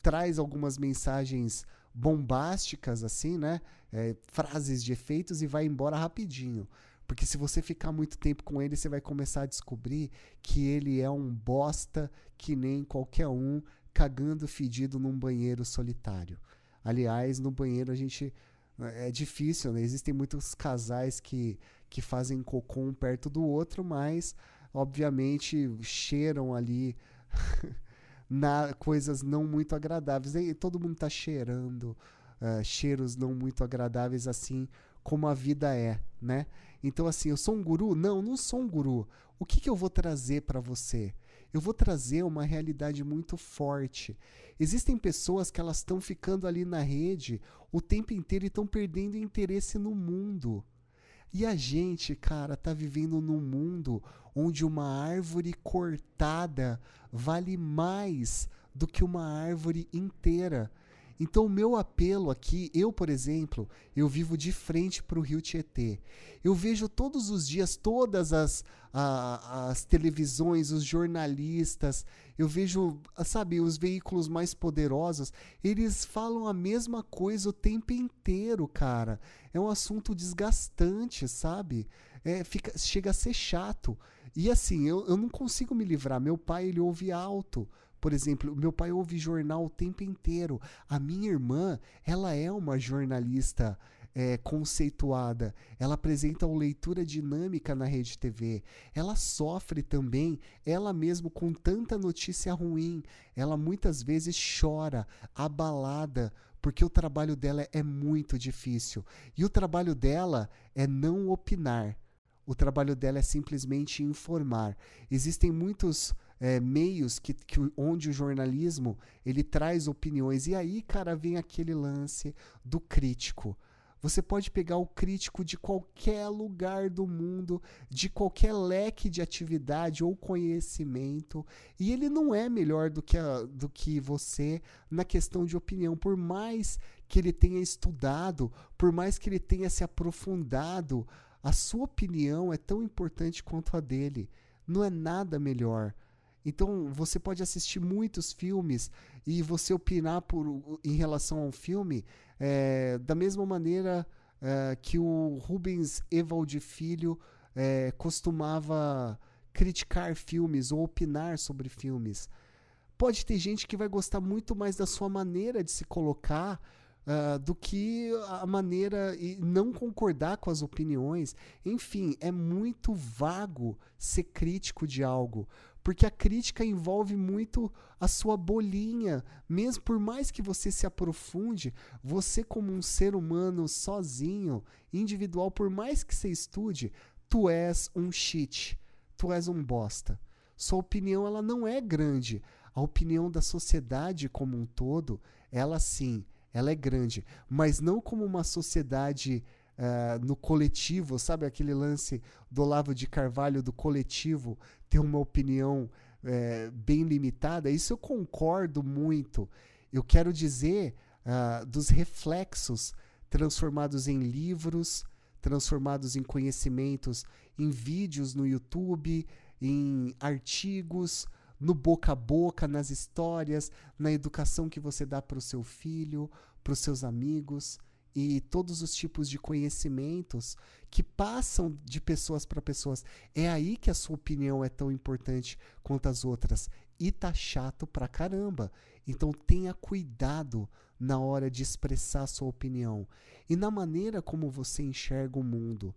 B: traz algumas mensagens bombásticas, assim, né? É, frases de efeitos e vai embora rapidinho. Porque se você ficar muito tempo com ele, você vai começar a descobrir que ele é um bosta que nem qualquer um, cagando fedido num banheiro solitário. Aliás, no banheiro a gente. É difícil, né? Existem muitos casais que, que fazem cocô um perto do outro, mas obviamente cheiram ali (laughs) na, coisas não muito agradáveis. E todo mundo está cheirando uh, cheiros não muito agradáveis assim como a vida é, né? Então assim, eu sou um guru? Não, não sou um guru. O que, que eu vou trazer para você? Eu vou trazer uma realidade muito forte. Existem pessoas que elas estão ficando ali na rede o tempo inteiro e estão perdendo interesse no mundo. E a gente, cara, tá vivendo num mundo onde uma árvore cortada vale mais do que uma árvore inteira. Então, o meu apelo aqui, eu, por exemplo, eu vivo de frente para o Rio Tietê. Eu vejo todos os dias todas as, a, as televisões, os jornalistas, eu vejo, sabe, os veículos mais poderosos, eles falam a mesma coisa o tempo inteiro, cara. É um assunto desgastante, sabe? É, fica, chega a ser chato. E assim, eu, eu não consigo me livrar. Meu pai, ele ouve alto. Por exemplo, meu pai ouve jornal o tempo inteiro. A minha irmã, ela é uma jornalista é, conceituada. Ela apresenta uma leitura dinâmica na rede TV. Ela sofre também, ela mesmo com tanta notícia ruim. Ela muitas vezes chora, abalada, porque o trabalho dela é muito difícil. E o trabalho dela é não opinar. O trabalho dela é simplesmente informar. Existem muitos é, meios que, que, onde o jornalismo ele traz opiniões. E aí, cara, vem aquele lance do crítico. Você pode pegar o crítico de qualquer lugar do mundo, de qualquer leque de atividade ou conhecimento, e ele não é melhor do que, a, do que você na questão de opinião, por mais que ele tenha estudado, por mais que ele tenha se aprofundado, a sua opinião é tão importante quanto a dele. Não é nada melhor. Então você pode assistir muitos filmes e você opinar por, em relação ao filme é, da mesma maneira é, que o Rubens Evald Filho é, costumava criticar filmes ou opinar sobre filmes. Pode ter gente que vai gostar muito mais da sua maneira de se colocar uh, do que a maneira e não concordar com as opiniões. Enfim, é muito vago ser crítico de algo, porque a crítica envolve muito a sua bolinha. Mesmo por mais que você se aprofunde, você como um ser humano sozinho, individual, por mais que você estude, tu és um cheat, tu és um bosta. Sua opinião ela não é grande. A opinião da sociedade como um todo, ela sim, ela é grande, mas não como uma sociedade uh, no coletivo, sabe aquele lance do Olavo de Carvalho do coletivo ter uma opinião uh, bem limitada? Isso eu concordo muito. Eu quero dizer uh, dos reflexos transformados em livros, transformados em conhecimentos, em vídeos no YouTube, em artigos, no boca a boca, nas histórias, na educação que você dá para o seu filho, para os seus amigos e todos os tipos de conhecimentos que passam de pessoas para pessoas. É aí que a sua opinião é tão importante quanto as outras. E tá chato pra caramba. Então tenha cuidado na hora de expressar sua opinião e na maneira como você enxerga o mundo.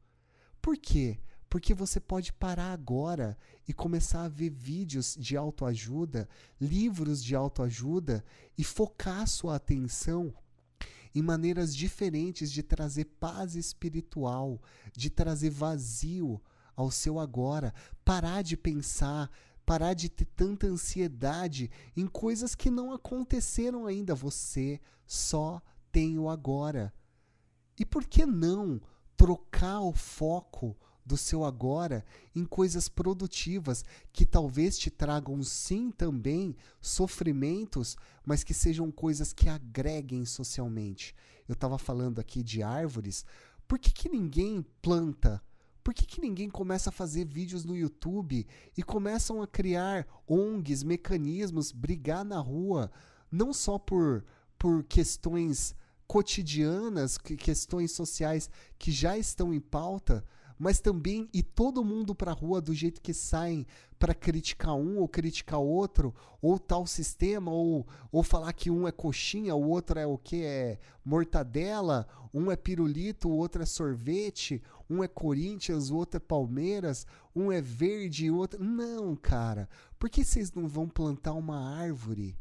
B: Por quê? Porque você pode parar agora e começar a ver vídeos de autoajuda, livros de autoajuda e focar sua atenção em maneiras diferentes de trazer paz espiritual, de trazer vazio ao seu agora, parar de pensar, parar de ter tanta ansiedade em coisas que não aconteceram ainda. Você só tem o agora. E por que não trocar o foco do seu agora em coisas produtivas que talvez te tragam sim também sofrimentos, mas que sejam coisas que agreguem socialmente. Eu estava falando aqui de árvores. Por que, que ninguém planta? Por que, que ninguém começa a fazer vídeos no YouTube e começam a criar ONGs, mecanismos, brigar na rua, não só por, por questões cotidianas, questões sociais que já estão em pauta, mas também e todo mundo para a rua do jeito que saem para criticar um ou criticar outro, ou tal sistema, ou, ou falar que um é coxinha, o outro é o que? É mortadela, um é pirulito, o outro é sorvete, um é Corinthians, o outro é Palmeiras, um é verde, o outro. Não, cara. Por que vocês não vão plantar uma árvore?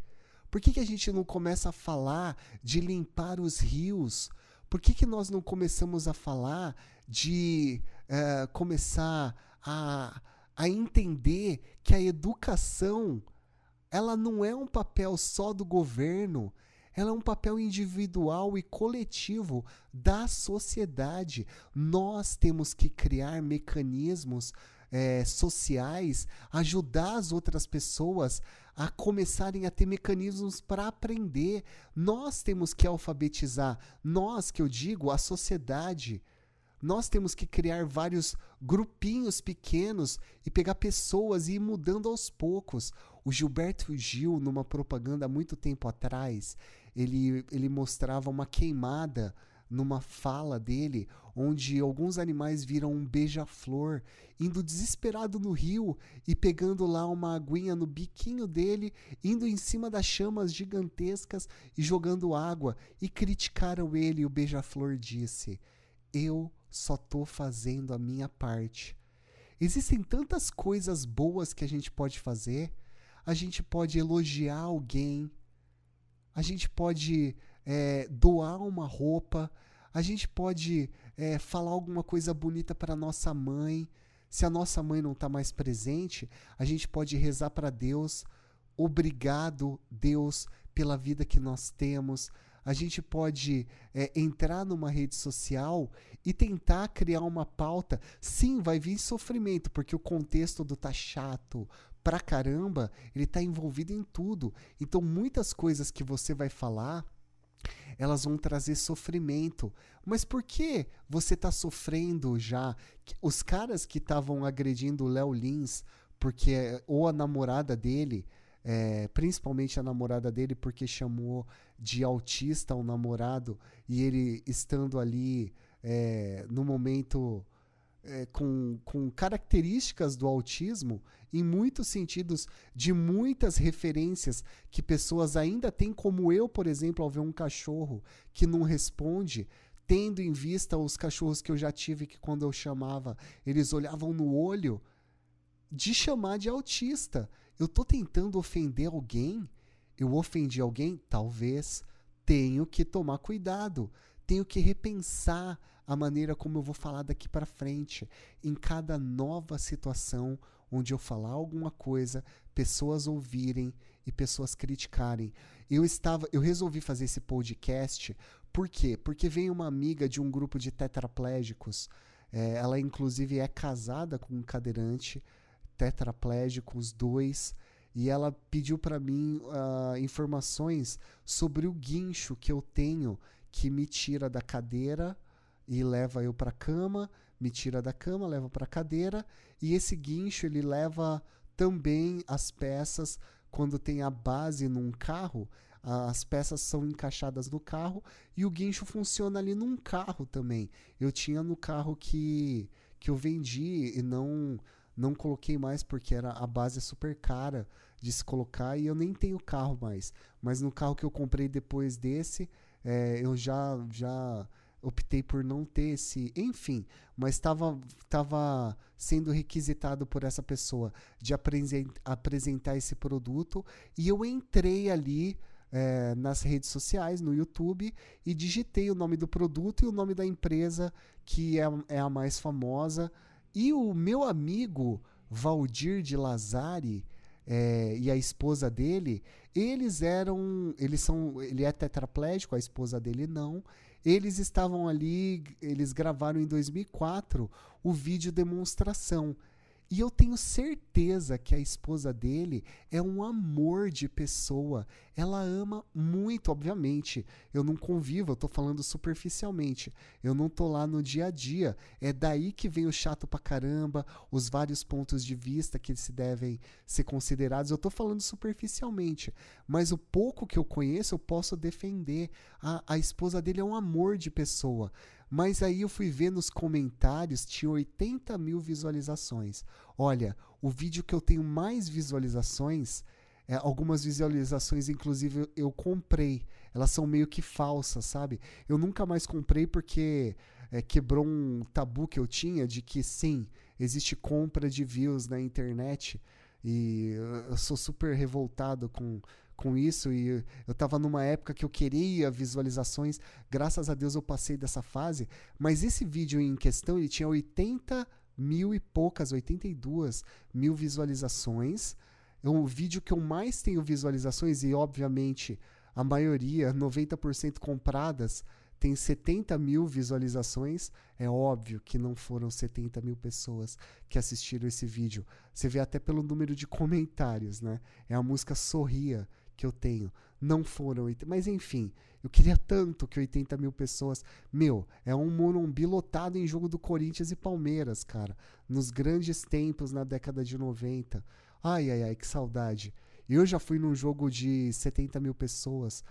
B: Por que, que a gente não começa a falar de limpar os rios? Por que, que nós não começamos a falar de uh, começar a, a entender que a educação ela não é um papel só do governo, ela é um papel individual e coletivo da sociedade. Nós temos que criar mecanismos é, sociais, ajudar as outras pessoas a começarem a ter mecanismos para aprender. Nós temos que alfabetizar, nós que eu digo, a sociedade. Nós temos que criar vários grupinhos pequenos e pegar pessoas e ir mudando aos poucos. O Gilberto Gil, numa propaganda há muito tempo atrás, ele, ele mostrava uma queimada numa fala dele, onde alguns animais viram um beija-flor indo desesperado no rio e pegando lá uma aguinha no biquinho dele, indo em cima das chamas gigantescas e jogando água, e criticaram ele. E o beija-flor disse: Eu só tô fazendo a minha parte. Existem tantas coisas boas que a gente pode fazer. A gente pode elogiar alguém, a gente pode é, doar uma roupa, a gente pode é, falar alguma coisa bonita para nossa mãe. Se a nossa mãe não está mais presente, a gente pode rezar para Deus. Obrigado, Deus, pela vida que nós temos. A gente pode é, entrar numa rede social e tentar criar uma pauta. Sim, vai vir sofrimento, porque o contexto do tá chato pra caramba, ele tá envolvido em tudo. Então, muitas coisas que você vai falar elas vão trazer sofrimento. Mas por que você está sofrendo já? Os caras que estavam agredindo o Léo Lins, porque ou a namorada dele, é, principalmente a namorada dele, porque chamou de autista o namorado, e ele estando ali é, no momento é, com, com características do autismo, em muitos sentidos, de muitas referências que pessoas ainda têm, como eu, por exemplo, ao ver um cachorro que não responde, tendo em vista os cachorros que eu já tive, que quando eu chamava, eles olhavam no olho, de chamar de autista. Eu estou tentando ofender alguém? Eu ofendi alguém? Talvez. Tenho que tomar cuidado. Tenho que repensar a maneira como eu vou falar daqui para frente. Em cada nova situação onde eu falar alguma coisa, pessoas ouvirem e pessoas criticarem. Eu estava, eu resolvi fazer esse podcast, por quê? Porque veio uma amiga de um grupo de tetraplégicos. É, ela inclusive é casada com um cadeirante tetraplégico, os dois e ela pediu para mim uh, informações sobre o guincho que eu tenho que me tira da cadeira e leva eu para cama, me tira da cama, leva para cadeira, e esse guincho ele leva também as peças quando tem a base num carro, as peças são encaixadas no carro e o guincho funciona ali num carro também. Eu tinha no carro que que eu vendi e não não coloquei mais porque era a base é super cara de se colocar e eu nem tenho carro mais. Mas no carro que eu comprei depois desse, é, eu já já optei por não ter esse. Enfim, mas estava tava sendo requisitado por essa pessoa de apresentar esse produto e eu entrei ali. É, nas redes sociais, no YouTube, e digitei o nome do produto e o nome da empresa que é, é a mais famosa. E o meu amigo Valdir de Lazari é, e a esposa dele, eles eram. Eles são. Ele é tetraplégico, a esposa dele não. Eles estavam ali, eles gravaram em 2004 o vídeo demonstração. E eu tenho certeza que a esposa dele é um amor de pessoa. Ela ama muito, obviamente. Eu não convivo, eu tô falando superficialmente. Eu não tô lá no dia a dia. É daí que vem o chato pra caramba, os vários pontos de vista que se devem ser considerados. Eu tô falando superficialmente. Mas o pouco que eu conheço, eu posso defender. A, a esposa dele é um amor de pessoa. Mas aí eu fui ver nos comentários, tinha 80 mil visualizações. Olha, o vídeo que eu tenho mais visualizações, é, algumas visualizações, inclusive, eu, comprei. Elas são meio que falsas, sabe? Eu nunca mais comprei porque é, quebrou um tabu que eu tinha de que sim, existe compra de views na internet. E eu sou super revoltado com, com isso e eu estava numa época que eu queria visualizações. Graças a Deus eu passei dessa fase. Mas esse vídeo em questão ele tinha 80 mil e poucas, 82 mil visualizações. É um vídeo que eu mais tenho visualizações e obviamente a maioria, 90% compradas, tem 70 mil visualizações. É óbvio que não foram 70 mil pessoas que assistiram esse vídeo. Você vê até pelo número de comentários, né? É a música Sorria que eu tenho. Não foram. Mas enfim, eu queria tanto que 80 mil pessoas. Meu, é um Morumbi lotado em jogo do Corinthians e Palmeiras, cara. Nos grandes tempos na década de 90. Ai, ai, ai, que saudade. Eu já fui num jogo de 70 mil pessoas.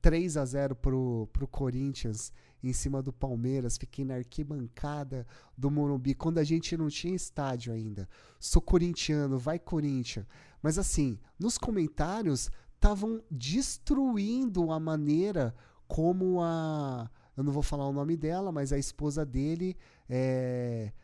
B: 3 a 0 pro, pro Corinthians em cima do Palmeiras, fiquei na arquibancada do Morumbi, quando a gente não tinha estádio ainda. Sou corintiano, vai Corinthians. Mas assim, nos comentários estavam destruindo a maneira como a. Eu não vou falar o nome dela, mas a esposa dele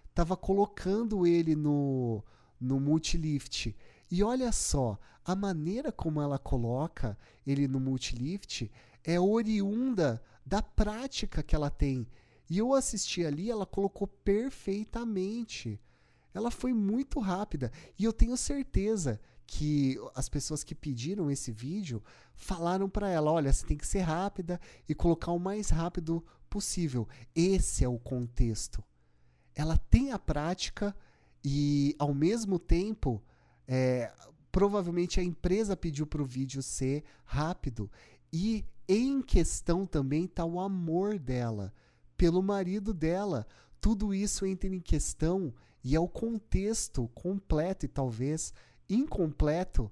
B: estava é, colocando ele no, no multilift. E olha só, a maneira como ela coloca ele no multilift é oriunda da prática que ela tem. E eu assisti ali, ela colocou perfeitamente. Ela foi muito rápida. E eu tenho certeza que as pessoas que pediram esse vídeo falaram para ela: olha, você tem que ser rápida e colocar o mais rápido possível. Esse é o contexto. Ela tem a prática e, ao mesmo tempo, é, provavelmente a empresa pediu para o vídeo ser rápido. E em questão também está o amor dela pelo marido dela. Tudo isso entra em questão e é o contexto completo e talvez incompleto,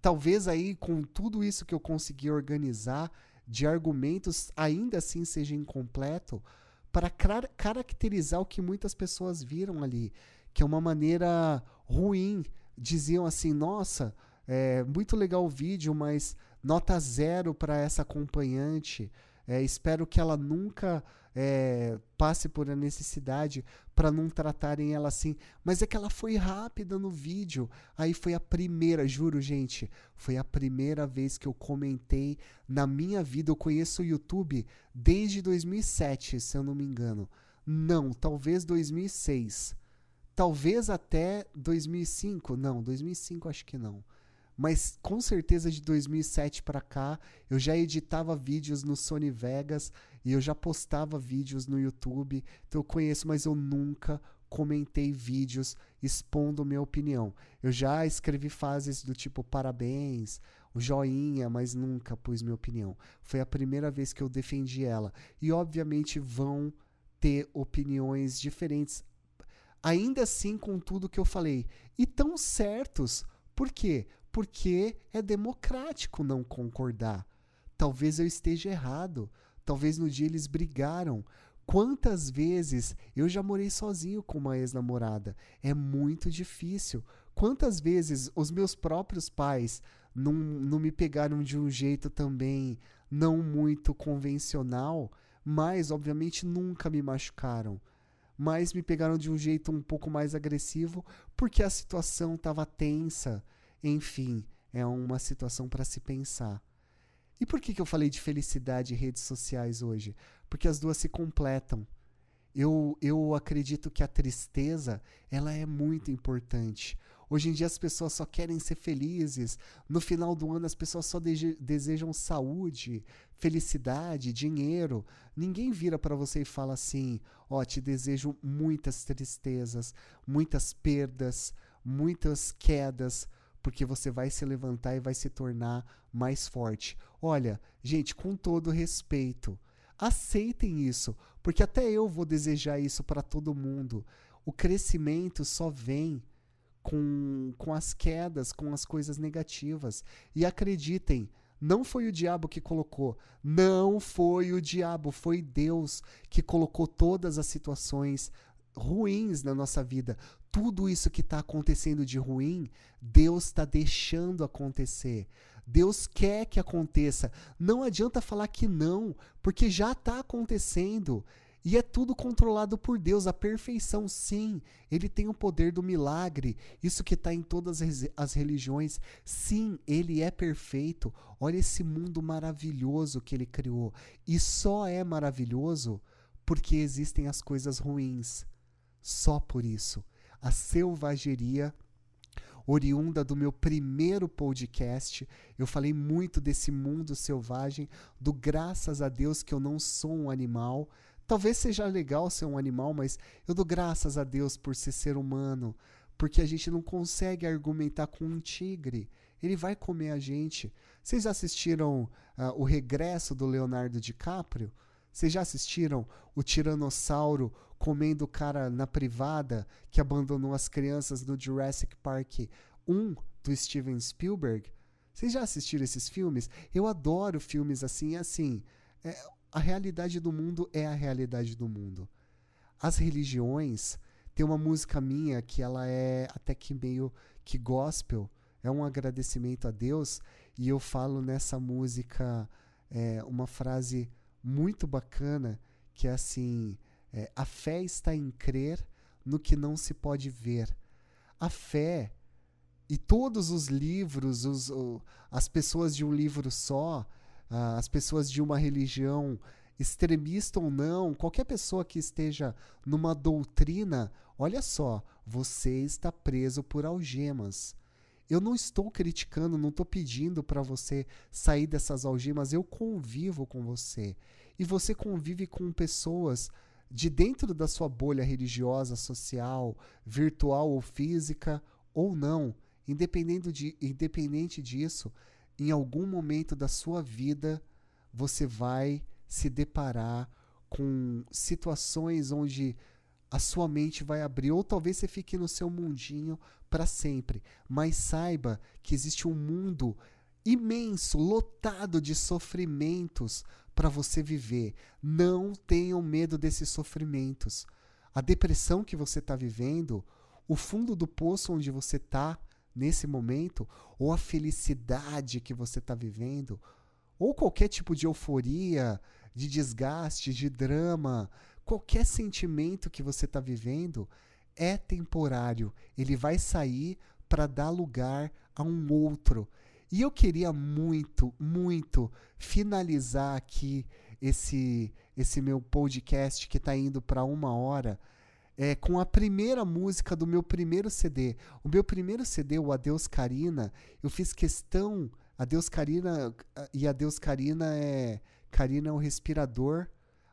B: talvez aí com tudo isso que eu consegui organizar de argumentos, ainda assim seja incompleto, para car caracterizar o que muitas pessoas viram ali, que é uma maneira ruim. Diziam assim: nossa, é muito legal o vídeo, mas nota zero para essa acompanhante. É, espero que ela nunca é, passe por a necessidade para não tratarem ela assim. Mas é que ela foi rápida no vídeo. Aí foi a primeira, juro, gente, foi a primeira vez que eu comentei na minha vida. Eu conheço o YouTube desde 2007, se eu não me engano. Não, talvez 2006. Talvez até 2005. Não, 2005 acho que não mas com certeza de 2007 para cá eu já editava vídeos no Sony Vegas e eu já postava vídeos no YouTube. Então eu conheço, mas eu nunca comentei vídeos expondo minha opinião. Eu já escrevi fases do tipo parabéns, o joinha, mas nunca pus minha opinião. Foi a primeira vez que eu defendi ela. E obviamente vão ter opiniões diferentes, ainda assim com tudo que eu falei. E tão certos. Por quê? porque é democrático não concordar. Talvez eu esteja errado. Talvez no dia eles brigaram. Quantas vezes eu já morei sozinho com uma ex-namorada? É muito difícil. Quantas vezes os meus próprios pais não, não me pegaram de um jeito também não muito convencional, mas obviamente nunca me machucaram. Mas me pegaram de um jeito um pouco mais agressivo porque a situação estava tensa enfim, é uma situação para se pensar. E por que, que eu falei de felicidade e redes sociais hoje? Porque as duas se completam. Eu, eu acredito que a tristeza ela é muito importante. Hoje em dia as pessoas só querem ser felizes. No final do ano as pessoas só de desejam saúde, felicidade, dinheiro. Ninguém vira para você e fala assim: "Ó, oh, te desejo muitas tristezas, muitas perdas, muitas quedas, porque você vai se levantar e vai se tornar mais forte. Olha, gente, com todo respeito, aceitem isso, porque até eu vou desejar isso para todo mundo. O crescimento só vem com, com as quedas, com as coisas negativas. E acreditem, não foi o diabo que colocou. Não foi o diabo, foi Deus que colocou todas as situações ruins na nossa vida tudo isso que está acontecendo de ruim, Deus está deixando acontecer. Deus quer que aconteça. Não adianta falar que não, porque já está acontecendo. E é tudo controlado por Deus, a perfeição, sim. Ele tem o poder do milagre, isso que está em todas as religiões. Sim, ele é perfeito. Olha esse mundo maravilhoso que ele criou. E só é maravilhoso porque existem as coisas ruins. Só por isso a selvageria, oriunda do meu primeiro podcast. Eu falei muito desse mundo selvagem, do graças a Deus que eu não sou um animal. Talvez seja legal ser um animal, mas eu dou graças a Deus por ser ser humano, porque a gente não consegue argumentar com um tigre. Ele vai comer a gente. Vocês assistiram uh, o regresso do Leonardo DiCaprio? Vocês já assistiram o Tiranossauro comendo o cara na privada que abandonou as crianças no Jurassic Park 1 do Steven Spielberg? Vocês já assistiram esses filmes? Eu adoro filmes assim, assim. É, a realidade do mundo é a realidade do mundo. As religiões tem uma música minha que ela é até que meio que gospel, é um agradecimento a Deus e eu falo nessa música é, uma frase muito bacana que é assim: é, a fé está em crer no que não se pode ver. A fé e todos os livros, os, o, as pessoas de um livro só, as pessoas de uma religião, extremista ou não, qualquer pessoa que esteja numa doutrina, olha só, você está preso por algemas. Eu não estou criticando, não estou pedindo para você sair dessas algemas, eu convivo com você. E você convive com pessoas de dentro da sua bolha religiosa, social, virtual ou física, ou não. Independente, de, independente disso, em algum momento da sua vida, você vai se deparar com situações onde a sua mente vai abrir, ou talvez você fique no seu mundinho para sempre. Mas saiba que existe um mundo imenso, lotado de sofrimentos para você viver. Não tenham medo desses sofrimentos. A depressão que você está vivendo, o fundo do poço onde você está nesse momento, ou a felicidade que você está vivendo, ou qualquer tipo de euforia, de desgaste, de drama, qualquer sentimento que você está vivendo é temporário. Ele vai sair para dar lugar a um outro. E eu queria muito, muito finalizar aqui esse, esse meu podcast que está indo para uma hora. É, com a primeira música do meu primeiro CD. O meu primeiro CD, o Adeus Karina, eu fiz questão. Adeus Karina. E Adeus Karina é. Karina é o respirador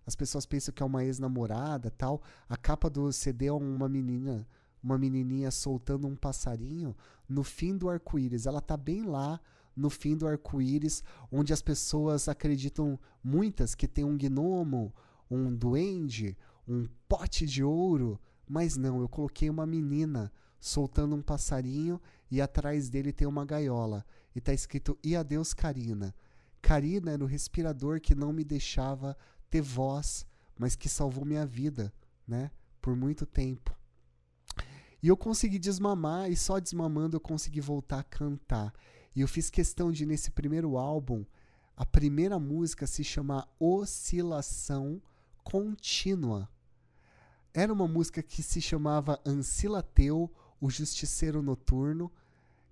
B: as pessoas pensam que é uma ex-namorada tal. A capa do CD é uma menina, uma menininha soltando um passarinho no fim do arco-íris. Ela tá bem lá no fim do arco-íris, onde as pessoas acreditam, muitas, que tem um gnomo, um duende, um pote de ouro. Mas não, eu coloquei uma menina soltando um passarinho e atrás dele tem uma gaiola. E tá escrito E adeus, Karina. Karina era o respirador que não me deixava ter voz, mas que salvou minha vida, né? Por muito tempo. E eu consegui desmamar, e só desmamando eu consegui voltar a cantar. E eu fiz questão de, nesse primeiro álbum, a primeira música se chamar Oscilação Contínua. Era uma música que se chamava Ancilateu, o Justiceiro Noturno.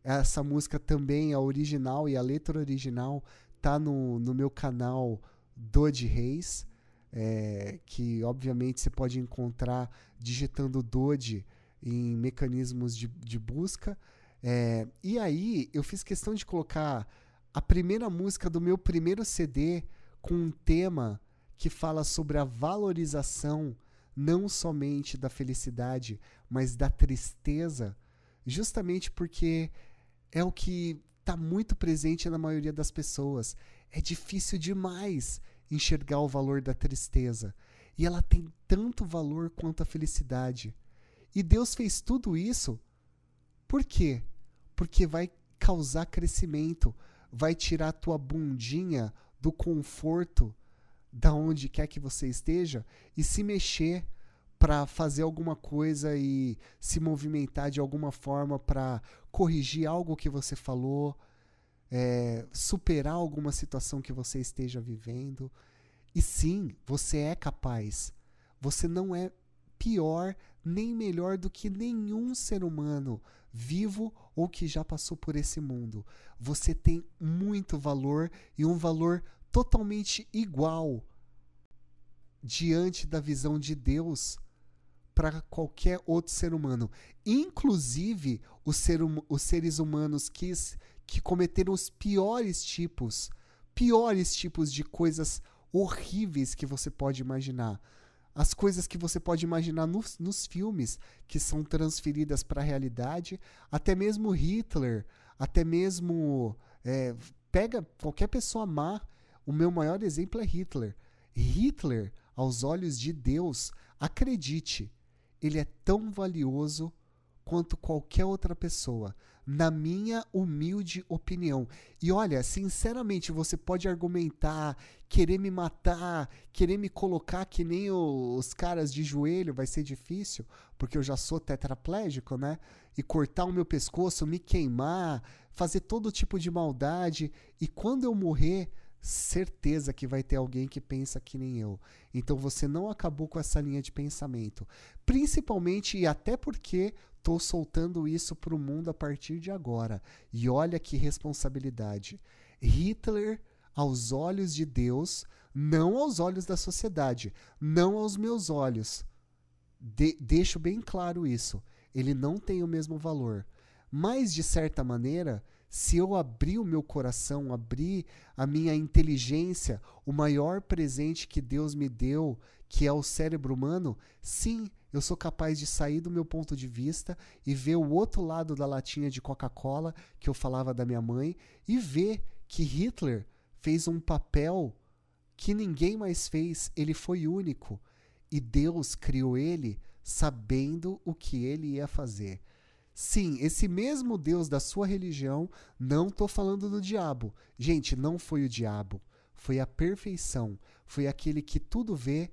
B: Essa música também, a original e a letra original, tá no, no meu canal Dodi Reis é, que obviamente você pode encontrar digitando Dode em mecanismos de, de busca. É, e aí eu fiz questão de colocar a primeira música do meu primeiro CD com um tema que fala sobre a valorização não somente da felicidade, mas da tristeza, justamente porque é o que está muito presente na maioria das pessoas. É difícil demais enxergar o valor da tristeza. E ela tem tanto valor quanto a felicidade. E Deus fez tudo isso por quê? Porque vai causar crescimento, vai tirar a tua bundinha do conforto da onde quer que você esteja e se mexer para fazer alguma coisa e se movimentar de alguma forma para corrigir algo que você falou, é, superar alguma situação que você esteja vivendo. E sim, você é capaz. Você não é pior nem melhor do que nenhum ser humano vivo ou que já passou por esse mundo. Você tem muito valor e um valor totalmente igual diante da visão de Deus para qualquer outro ser humano, inclusive os, ser, hum, os seres humanos que, que cometeram os piores tipos, piores tipos de coisas horríveis que você pode imaginar. As coisas que você pode imaginar nos, nos filmes que são transferidas para a realidade, até mesmo Hitler, até mesmo. É, pega qualquer pessoa má. O meu maior exemplo é Hitler. Hitler, aos olhos de Deus, acredite, ele é tão valioso quanto qualquer outra pessoa, na minha humilde opinião. E olha, sinceramente, você pode argumentar, querer me matar, querer me colocar que nem os caras de joelho, vai ser difícil, porque eu já sou tetraplégico, né? E cortar o meu pescoço, me queimar, fazer todo tipo de maldade, e quando eu morrer, certeza que vai ter alguém que pensa que nem eu. Então você não acabou com essa linha de pensamento. Principalmente e até porque estou soltando isso para o mundo a partir de agora. E olha que responsabilidade. Hitler, aos olhos de Deus, não aos olhos da sociedade, não aos meus olhos. De deixo bem claro isso. Ele não tem o mesmo valor. Mas, de certa maneira, se eu abrir o meu coração, abrir a minha inteligência, o maior presente que Deus me deu, que é o cérebro humano, sim, eu sou capaz de sair do meu ponto de vista e ver o outro lado da latinha de Coca-Cola que eu falava da minha mãe e ver que Hitler fez um papel que ninguém mais fez, ele foi único e Deus criou ele sabendo o que ele ia fazer. Sim, esse mesmo Deus da sua religião, não estou falando do diabo. Gente, não foi o diabo. Foi a perfeição. Foi aquele que tudo vê,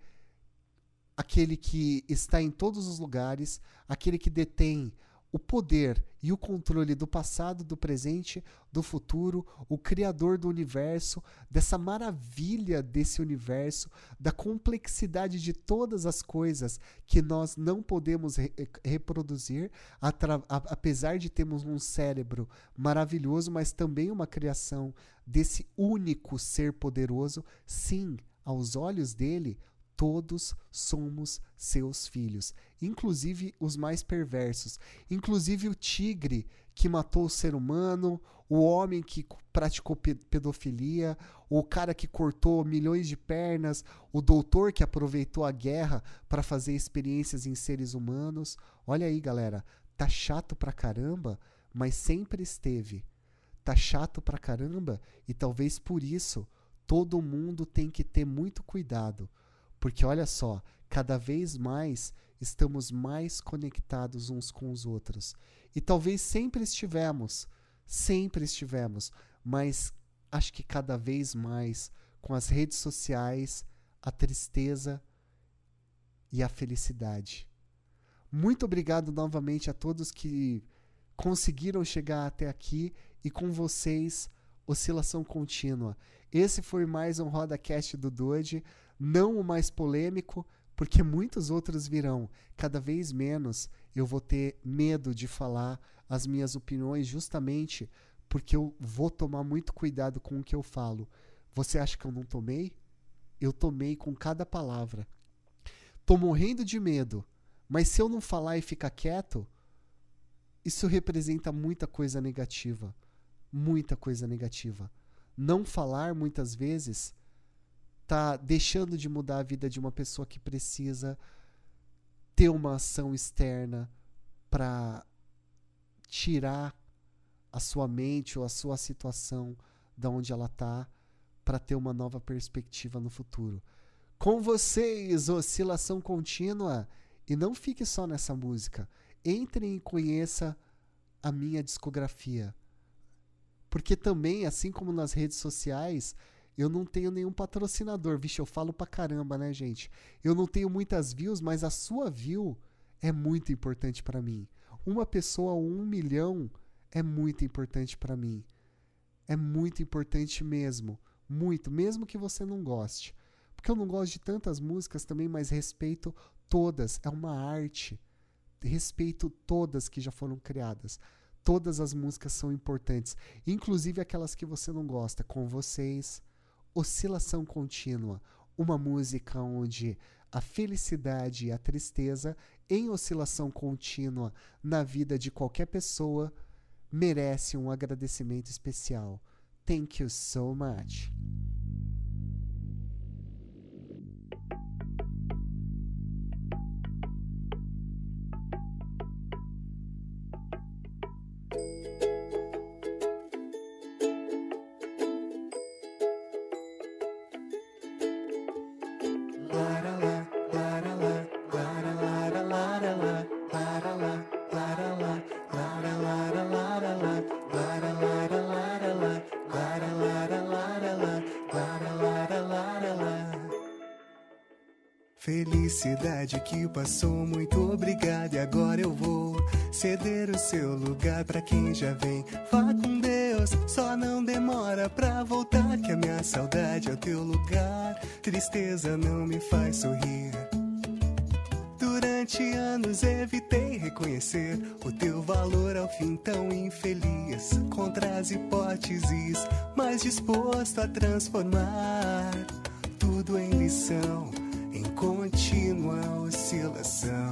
B: aquele que está em todos os lugares, aquele que detém o poder e o controle do passado, do presente, do futuro, o criador do universo, dessa maravilha desse universo, da complexidade de todas as coisas que nós não podemos re reproduzir, apesar de termos um cérebro maravilhoso, mas também uma criação desse único ser poderoso, sim, aos olhos dele, Todos somos seus filhos, inclusive os mais perversos, inclusive o tigre que matou o ser humano, o homem que praticou pedofilia, o cara que cortou milhões de pernas, o doutor que aproveitou a guerra para fazer experiências em seres humanos. Olha aí, galera, tá chato pra caramba, mas sempre esteve. Tá chato pra caramba e talvez por isso todo mundo tem que ter muito cuidado porque olha só, cada vez mais estamos mais conectados uns com os outros. E talvez sempre estivemos, sempre estivemos, mas acho que cada vez mais com as redes sociais, a tristeza e a felicidade. Muito obrigado novamente a todos que conseguiram chegar até aqui e com vocês, oscilação contínua. Esse foi mais um Roda Cast do Doide não o mais polêmico, porque muitos outros virão. Cada vez menos eu vou ter medo de falar as minhas opiniões, justamente porque eu vou tomar muito cuidado com o que eu falo. Você acha que eu não tomei? Eu tomei com cada palavra. Tô morrendo de medo, mas se eu não falar e ficar quieto, isso representa muita coisa negativa. Muita coisa negativa. Não falar, muitas vezes, tá deixando de mudar a vida de uma pessoa que precisa ter uma ação externa para tirar a sua mente ou a sua situação da onde ela tá para ter uma nova perspectiva no futuro. Com vocês, oscilação contínua, e não fique só nessa música. Entre e conheça a minha discografia. Porque também, assim como nas redes sociais, eu não tenho nenhum patrocinador. Vixe, eu falo pra caramba, né, gente? Eu não tenho muitas views, mas a sua view é muito importante para mim. Uma pessoa ou um milhão é muito importante para mim. É muito importante mesmo. Muito, mesmo que você não goste. Porque eu não gosto de tantas músicas também, mas respeito todas. É uma arte. Respeito todas que já foram criadas. Todas as músicas são importantes, inclusive aquelas que você não gosta, com vocês, oscilação contínua, uma música onde a felicidade e a tristeza em oscilação contínua na vida de qualquer pessoa merece um agradecimento especial. Thank you so much. Felicidade que passou, muito obrigado. E agora eu vou ceder o seu lugar pra quem já vem. Vá com Deus, só não demora pra voltar. Que a minha saudade é o teu lugar. Tristeza não me faz sorrir. Durante anos evitei reconhecer o teu valor ao fim tão infeliz. Contra as hipóteses, mas disposto a transformar tudo em lição contínua oscilação.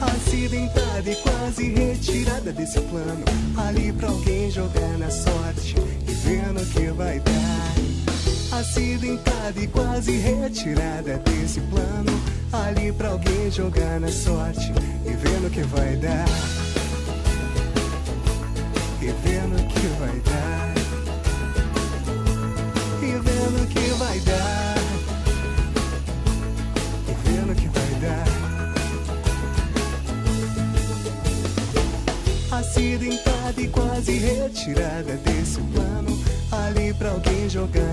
B: Acidentada e quase retirada desse plano, ali pra alguém jogar na sorte e vendo o que vai dar. Acidentada e quase retirada desse plano, ali pra alguém jogar na sorte e vendo o que vai dar.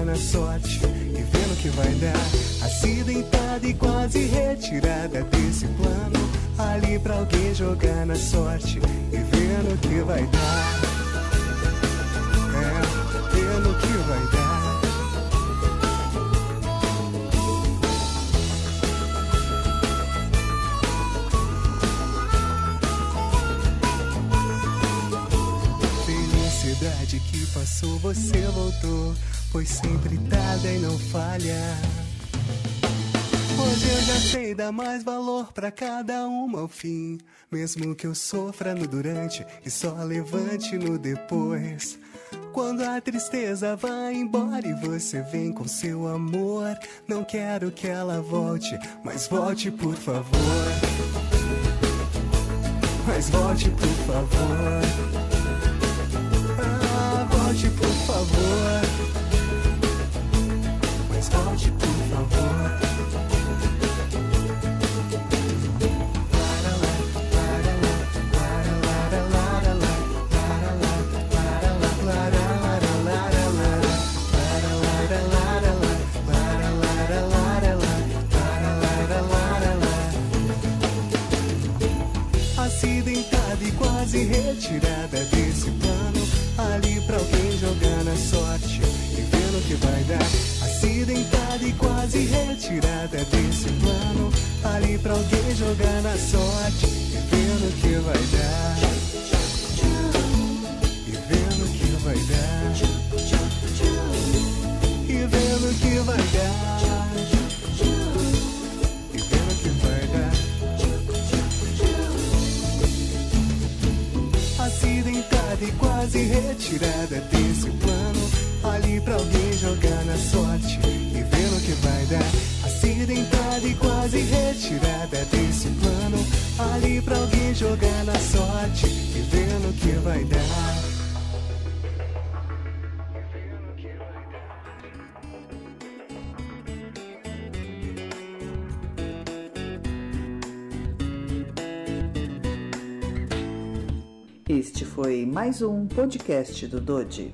B: Na sorte e vendo o que vai dar. Acidentada e quase retirada desse plano. Ali pra alguém jogar na sorte e vendo o que vai dar. Tarda e não falha. Hoje eu já sei dar mais valor pra cada uma ao fim. Mesmo que eu sofra no durante e só levante no depois. Quando a tristeza vai embora e você vem com seu amor. Não quero que ela volte, mas volte por favor. Mas volte por favor. Volte por favor. Acidentada e quase retirada desse plano. Ali pra alguém jogar na sorte e que vai dar. Acidentada e quase retirada desse plano. Ali pra alguém jogar na sorte e vendo que vai dar. E vendo que vai dar. E vendo que vai dar. E vendo que vai dar. acidentada e quase retirada desse plano. Pra alguém jogar na sorte e vendo o que vai dar. Acidentada e quase retirada desse plano. Ali pra alguém jogar na sorte e vendo o que vai dar.
A: Este foi mais um podcast do Dodi.